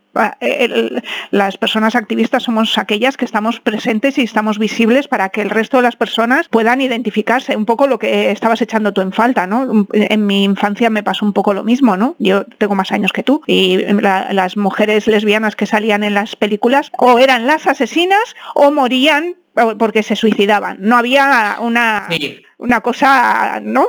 las personas activistas somos aquellas que estamos presentes y estamos visibles para que el resto de las personas puedan identificarse un poco lo que estabas echando tú en falta, ¿no? En mi infancia me pasó un poco lo mismo, ¿no? Yo tengo más años que tú y las mujeres lesbianas que salían en las películas o eran las asesinas o morían porque se suicidaban. No había una, una cosa, ¿no?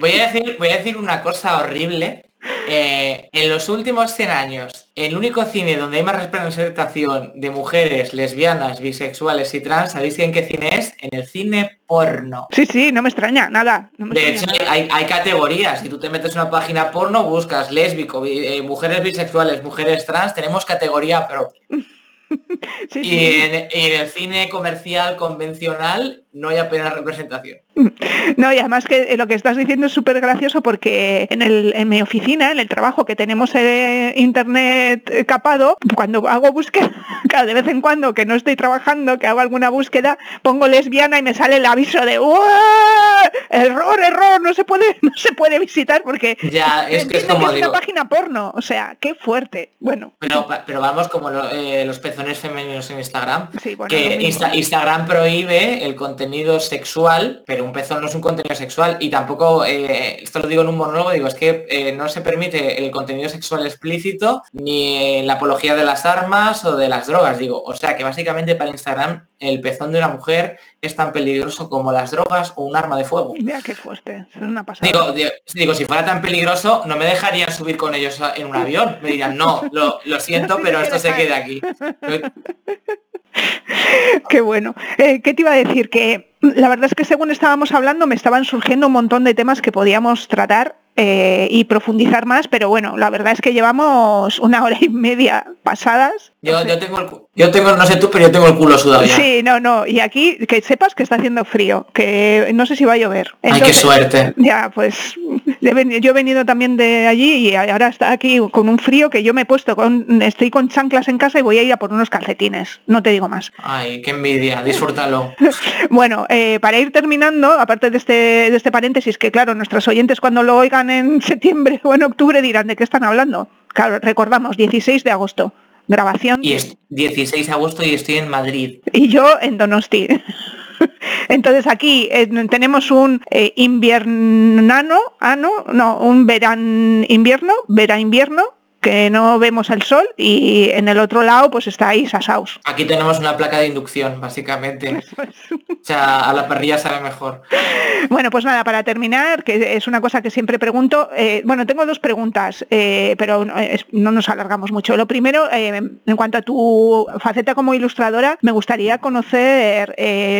voy, a decir, voy a decir una cosa horrible eh, en los últimos 100 años, el único cine donde hay más representación de mujeres lesbianas, bisexuales y trans, ¿sabéis en qué cine es? En el cine porno. Sí, sí, no me extraña, nada. de hecho, hay, categorías. Si tú te metes en una página porno, buscas lésbico, eh, mujeres bisexuales, mujeres trans, tenemos categoría propia. y, En, el cine comercial convencional no hay apenas representación. No, y además que lo que estás diciendo es súper gracioso porque en, el, en mi oficina, en el trabajo que tenemos en internet capado, cuando hago búsqueda, cada de vez en cuando que no estoy trabajando, que hago alguna búsqueda, pongo lesbiana y me sale el aviso de error, error, no se puede, no se puede visitar porque ya es que es como una página porno, o sea, qué fuerte. Bueno. Pero, pero vamos como eh, los pezones femeninos en Instagram, que Instagram prohíbe el contenido sexual, pero un pezón no es un contenido sexual y tampoco, eh, esto lo digo en un monólogo, digo, es que eh, no se permite el contenido sexual explícito ni la apología de las armas o de las drogas, digo, o sea que básicamente para Instagram el pezón de una mujer es tan peligroso como las drogas o un arma de fuego. Mira qué fuerte, es una pasada. Digo, digo, si fuera tan peligroso, no me dejarían subir con ellos en un avión. Me dirían, no, lo, lo siento, pero esto se queda aquí. Qué bueno. Eh, ¿Qué te iba a decir? Que la verdad es que según estábamos hablando me estaban surgiendo un montón de temas que podíamos tratar eh, y profundizar más, pero bueno, la verdad es que llevamos una hora y media pasadas. Yo, yo, tengo el, yo tengo, no sé tú, pero yo tengo el culo sudado ya. Sí, no, no, y aquí que sepas que está haciendo frío, que no sé si va a llover. Ay, qué suerte. Ya, pues yo he venido también de allí y ahora está aquí con un frío que yo me he puesto, con, estoy con chanclas en casa y voy a ir a por unos calcetines, no te digo más. Ay, qué envidia, disfrútalo. bueno, eh, para ir terminando, aparte de este, de este paréntesis, que claro, nuestros oyentes cuando lo oigan en septiembre o en octubre dirán de qué están hablando. Claro, recordamos, 16 de agosto, grabación. Y es 16 de agosto y estoy en Madrid. Y yo en Donosti. Entonces aquí eh, tenemos un eh, inviernano, ah, no, un verano invierno, verano invierno, que no vemos el sol y en el otro lado pues está ahí Sasaus. Aquí tenemos una placa de inducción, básicamente. o sea, a la parrilla sabe mejor. Bueno, pues nada, para terminar, que es una cosa que siempre pregunto, eh, bueno, tengo dos preguntas, eh, pero no, nos alargamos mucho. Lo primero, eh, en cuanto a tu faceta como ilustradora, me gustaría conocer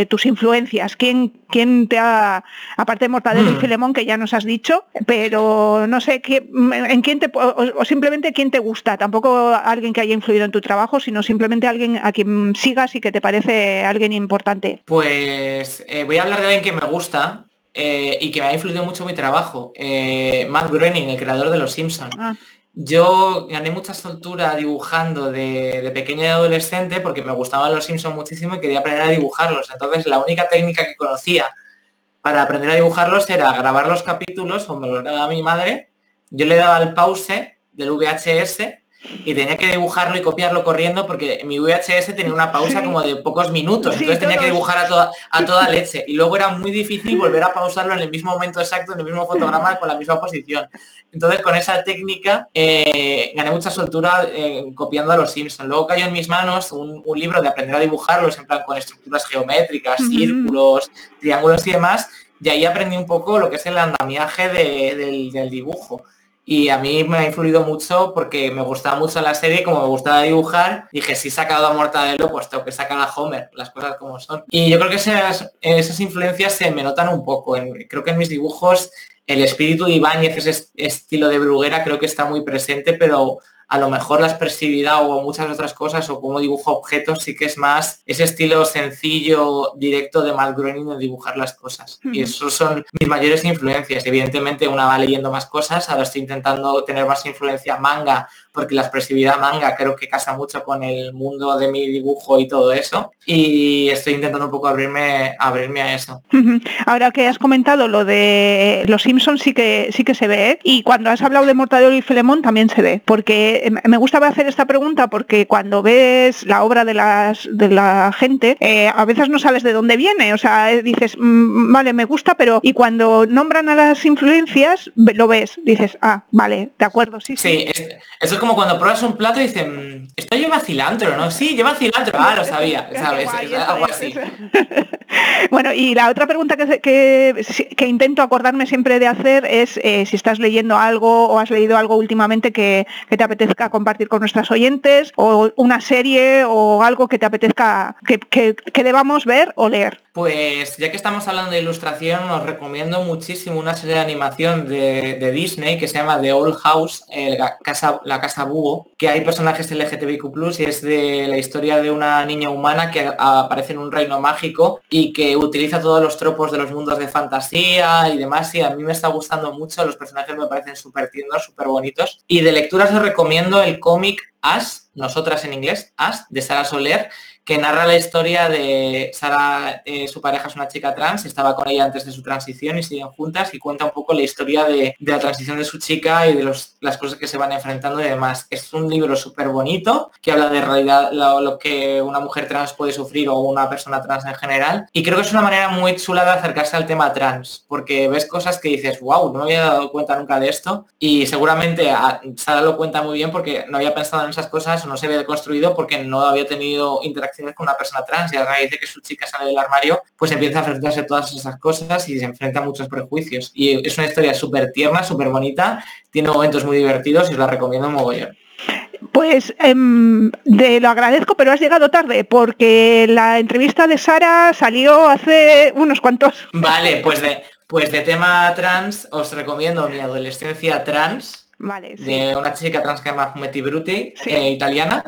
tus influencias. ¿Quién, ¿Quién te ha, aparte de Mortadelo y mm. Filemón, que ya nos has dicho, pero no sé, ¿en quién te, o simplemente quién te gusta, tampoco alguien que haya influido en tu trabajo, sino simplemente alguien a quien sigas y que te parece alguien importante. Pues eh, voy a hablar de alguien que me gusta eh, y que me ha influido mucho mi trabajo. Eh, Matt Groening, el creador de Los Simpsons. Ah. Yo gané mucha soltura dibujando de, de pequeño y adolescente porque me gustaban los Simpsons muchísimo y quería aprender a dibujarlos. Entonces la única técnica que conocía para aprender a dibujarlos era grabar los capítulos, o me lo grababa mi madre, yo le daba el pause del VHS y tenía que dibujarlo y copiarlo corriendo porque mi VHS tenía una pausa como de pocos minutos, entonces tenía que dibujar a toda, a toda leche. Y luego era muy difícil volver a pausarlo en el mismo momento exacto, en el mismo fotograma con la misma posición. Entonces con esa técnica eh, gané mucha soltura eh, copiando a los Simpsons. Luego cayó en mis manos un, libro de aprender a dibujarlos en plan con estructuras geométricas, círculos, triángulos y demás, y ahí aprendí un poco lo que es el andamiaje del dibujo y a mí me ha influido mucho porque me gustaba mucho la serie, como me gustaba dibujar, dije, si he sacado a Mortadelo, pues tengo que sacar a Homer, las cosas como son. Y yo creo que esas, esas influencias se me notan un poco. creo que en mis dibujos el espíritu de Ibáñez, ese estilo de Bruguera, creo que está muy presente, pero a lo mejor la expresividad o muchas otras cosas o como dibujo objetos sí que es más ese estilo sencillo, directo de Matt Groening de dibujar las cosas. Y esos son mis mayores influencias. Evidentemente una va leyendo más cosas, ahora estoy intentando tener más influencia manga porque la expresividad manga creo que casa mucho con el mundo de mi dibujo y todo eso. Y estoy intentando un poco abrirme, abrirme a eso. Ahora que has comentado lo de los Simpsons sí que sí que se ve. ¿eh? Y cuando has hablado de Mortadelo y Filemón también se ve. Porque em, me gusta hacer esta pregunta porque cuando ves la obra de las de la gente, eh, a veces no sabes de dónde viene. O sea, eh, dices, mm, vale, me gusta, pero y cuando nombran a las influencias, lo ves, dices, ah, vale, de acuerdo, sí, sí. sí eso es como cuando pruebas un plato y dicen, esto lleva cilantro, ¿no? Sí, lleva cilantro. Ah, lo sabía, ¿sabes? algo así. Bueno, y la otra pregunta que, que, intento acordarme siempre de hacer es eh, si estás leyendo algo o has leído algo últimamente que, te apetezca compartir con nuestras oyentes, o una serie o algo que te apetezca que, debamos ver o leer. Pues ya que estamos hablando de ilustración, os recomiendo muchísimo una serie de animación de, Disney que se llama The Old House, la, casa, la Casa Búho, que hay personajes LGTBIQ+, y es de la historia de una niña humana que aparece en un reino mágico y que utiliza todos los tropos de los mundos de fantasía y demás, y a mí me está gustando mucho, los personajes me parecen súper tiernos, súper bonitos. Y de lecturas os recomiendo el cómic As, nosotras en inglés, As, de Sara Soler, que narra la historia de Sara, eh, su pareja es una chica trans, estaba con ella antes de su transición y siguen juntas y cuenta un poco la historia de, la transición de su chica y de las cosas que se van enfrentando y demás. Es un libro súper bonito que habla de realidad lo, que una mujer trans puede sufrir o una persona trans en general y creo que es una manera muy chula de acercarse al tema trans porque ves cosas que dices, wow, no me había dado cuenta nunca de esto y seguramente Sara lo cuenta muy bien porque no había pensado en esas cosas o no se había construido porque no había tenido interacción con una persona trans y a raíz de que su chica sale del armario, pues empieza a enfrentarse a todas esas cosas y se enfrenta a muchos prejuicios. Y es una historia súper tierna, súper bonita, tiene momentos muy divertidos y os la recomiendo mogollón. Pues eh, lo agradezco, pero has llegado tarde porque la entrevista de Sara salió hace unos cuantos. Vale, pues de, pues de tema trans os recomiendo mi adolescencia trans. Vale, de una chica trans que se llama Fumetti Bruti, eh, italiana,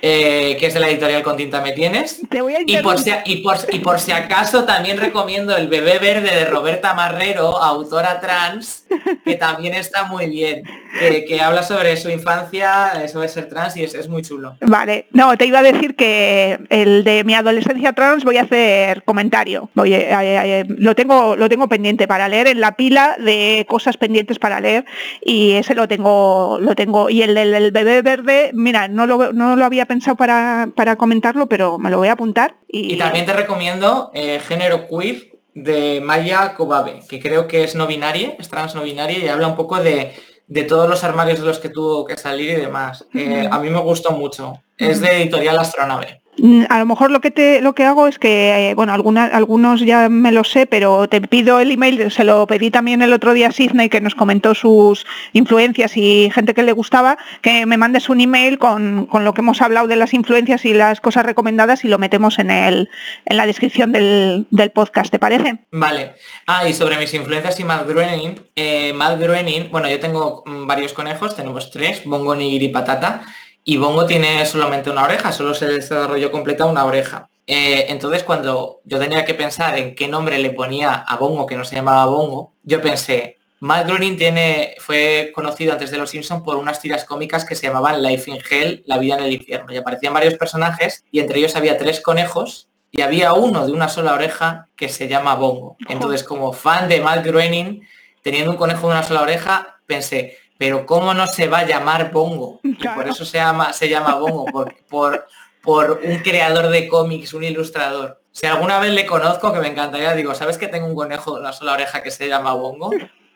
eh, que es de la editorial Con Tinta Me Tienes. y, por si, y, por, y por si acaso también recomiendo El bebé verde de Roberta Marrero, autora trans, que también está muy bien, que, habla sobre su infancia, sobre ser trans y es, muy chulo. Vale, no, te iba a decir que el de mi adolescencia trans voy a hacer comentario. Eh, eh, lo, tengo, lo tengo pendiente para leer en la pila de cosas pendientes para leer y ese lo tengo, lo tengo. Y el del bebé verde, mira, no lo, no lo había pensado para, comentarlo, pero me lo voy a apuntar. Y, también te recomiendo eh, Género Queer de Maya Kobabe, que creo que es no binaria, es trans no binaria y habla un poco de, de todos los armarios de los que tuvo que salir y demás. Eh, a mí me gustó mucho. Es de editorial Astronave. Mm, a lo mejor lo que te, lo que hago es que, eh, bueno, algunos ya me lo sé, pero te pido el email, se lo pedí también el otro día a Sidney que nos comentó sus influencias y gente que le gustaba, que me mandes un email con, lo que hemos hablado de las influencias y las cosas recomendadas y lo metemos en el, en la descripción del, podcast, ¿te parece? Vale. Ah, y sobre mis influencias y Matt Groening, eh, Groening, bueno, yo tengo mm, varios conejos, tenemos tres, Bongo, Nigiri y Patata y Bongo tiene solamente una oreja, solo se desarrolló completa una oreja. Eh, entonces cuando yo tenía que pensar en qué nombre le ponía a Bongo, que no se llamaba Bongo, yo pensé, Matt Groening tiene, fue conocido antes de Los Simpson por unas tiras cómicas que se llamaban Life in Hell, La vida en el infierno, y aparecían varios personajes y entre ellos había tres conejos y había uno de una sola oreja que se llama Bongo. Entonces como fan de Matt Groening, teniendo un conejo de una sola oreja, pensé, pero ¿cómo no se va a llamar Bongo? por eso se llama, se llama Bongo, por, por, por un creador de cómics, un ilustrador. Si alguna vez le conozco, que me encantaría, digo, ¿sabes que tengo un conejo de una sola oreja que se llama Bongo?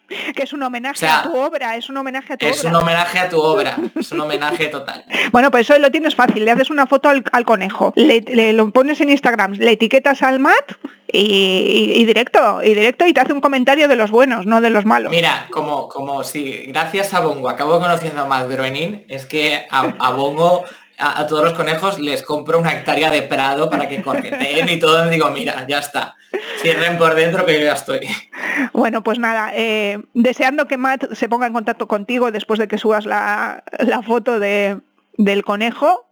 Que es un homenaje a tu obra, es un homenaje a tu es obra. Es un homenaje a tu obra, es un homenaje total. Bueno, pues eso lo tienes fácil, le haces una foto al, conejo, le, lo pones en Instagram, le etiquetas al Mat y, directo, y directo y te hace un comentario de los buenos, no de los malos. Mira, como, como si gracias a Bongo acabo conociendo a Matt Groening, es que a, Bongo a, todos los conejos les compro una hectárea de prado para que correten y todo. Y digo, mira, ya está. Cierren por dentro que yo ya estoy. Bueno, pues nada, eh, deseando que Matt se ponga en contacto contigo después de que subas la, la foto de, del conejo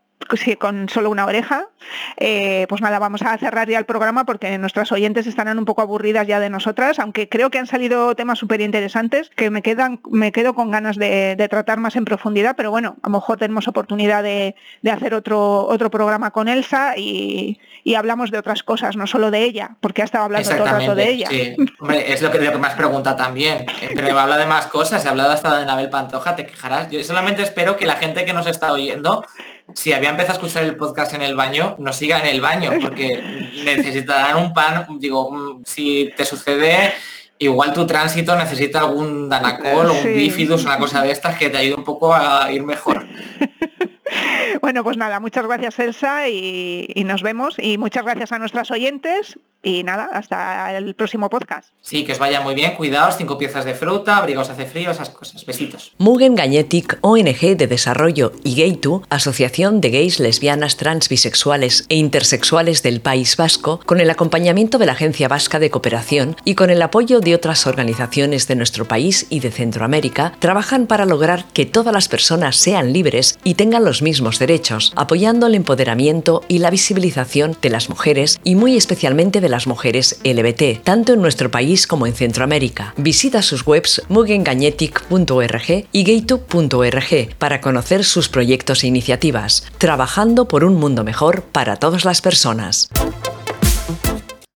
con solo una oreja. Eh, pues nada, vamos a cerrar ya el programa porque nuestras oyentes estarán un poco aburridas ya de nosotras, aunque creo que han salido temas súper interesantes que me quedan, me quedo con ganas de, tratar más en profundidad, pero bueno, a lo mejor tenemos oportunidad de, hacer otro, otro programa con Elsa y, hablamos de otras cosas, no solo de ella, porque ha estado hablando todo el rato de ella. es lo que, lo que más pregunta también. Pero habla de más cosas, ha hablado hasta de Nabel Pantoja, te quejarás. Yo solamente espero que la gente que nos está oyendo si había empezado a escuchar el podcast en el baño, no siga en el baño, porque necesitarán un pan, digo, mm, si te sucede, igual tu tránsito necesita algún danacol o un bifidus, una cosa de estas que te ayude un poco a ir mejor. Bueno, pues nada, muchas gracias Elsa y, y, nos vemos. Y muchas gracias a nuestras oyentes y nada, hasta el próximo podcast. Sí, que os vaya muy bien, cuidaos, cinco piezas de fruta, abrigos hace frío, esas cosas. Besitos. Mugen Gañetic, ONG de Desarrollo y Gaytu, Asociación de Gays, Lesbianas, Trans, Bisexuales e Intersexuales del País Vasco, con el acompañamiento de la Agencia Vasca de Cooperación y con el apoyo de otras organizaciones de nuestro país y de Centroamérica, trabajan para lograr que todas las personas sean libres y tengan los mismos derechos, apoyando el empoderamiento y la visibilización de las mujeres y muy especialmente de las mujeres LBT, tanto en nuestro país como en Centroamérica. Visita sus webs mugengañetic.org y gaytube.org para conocer sus proyectos e iniciativas, trabajando por un mundo mejor para todas las personas.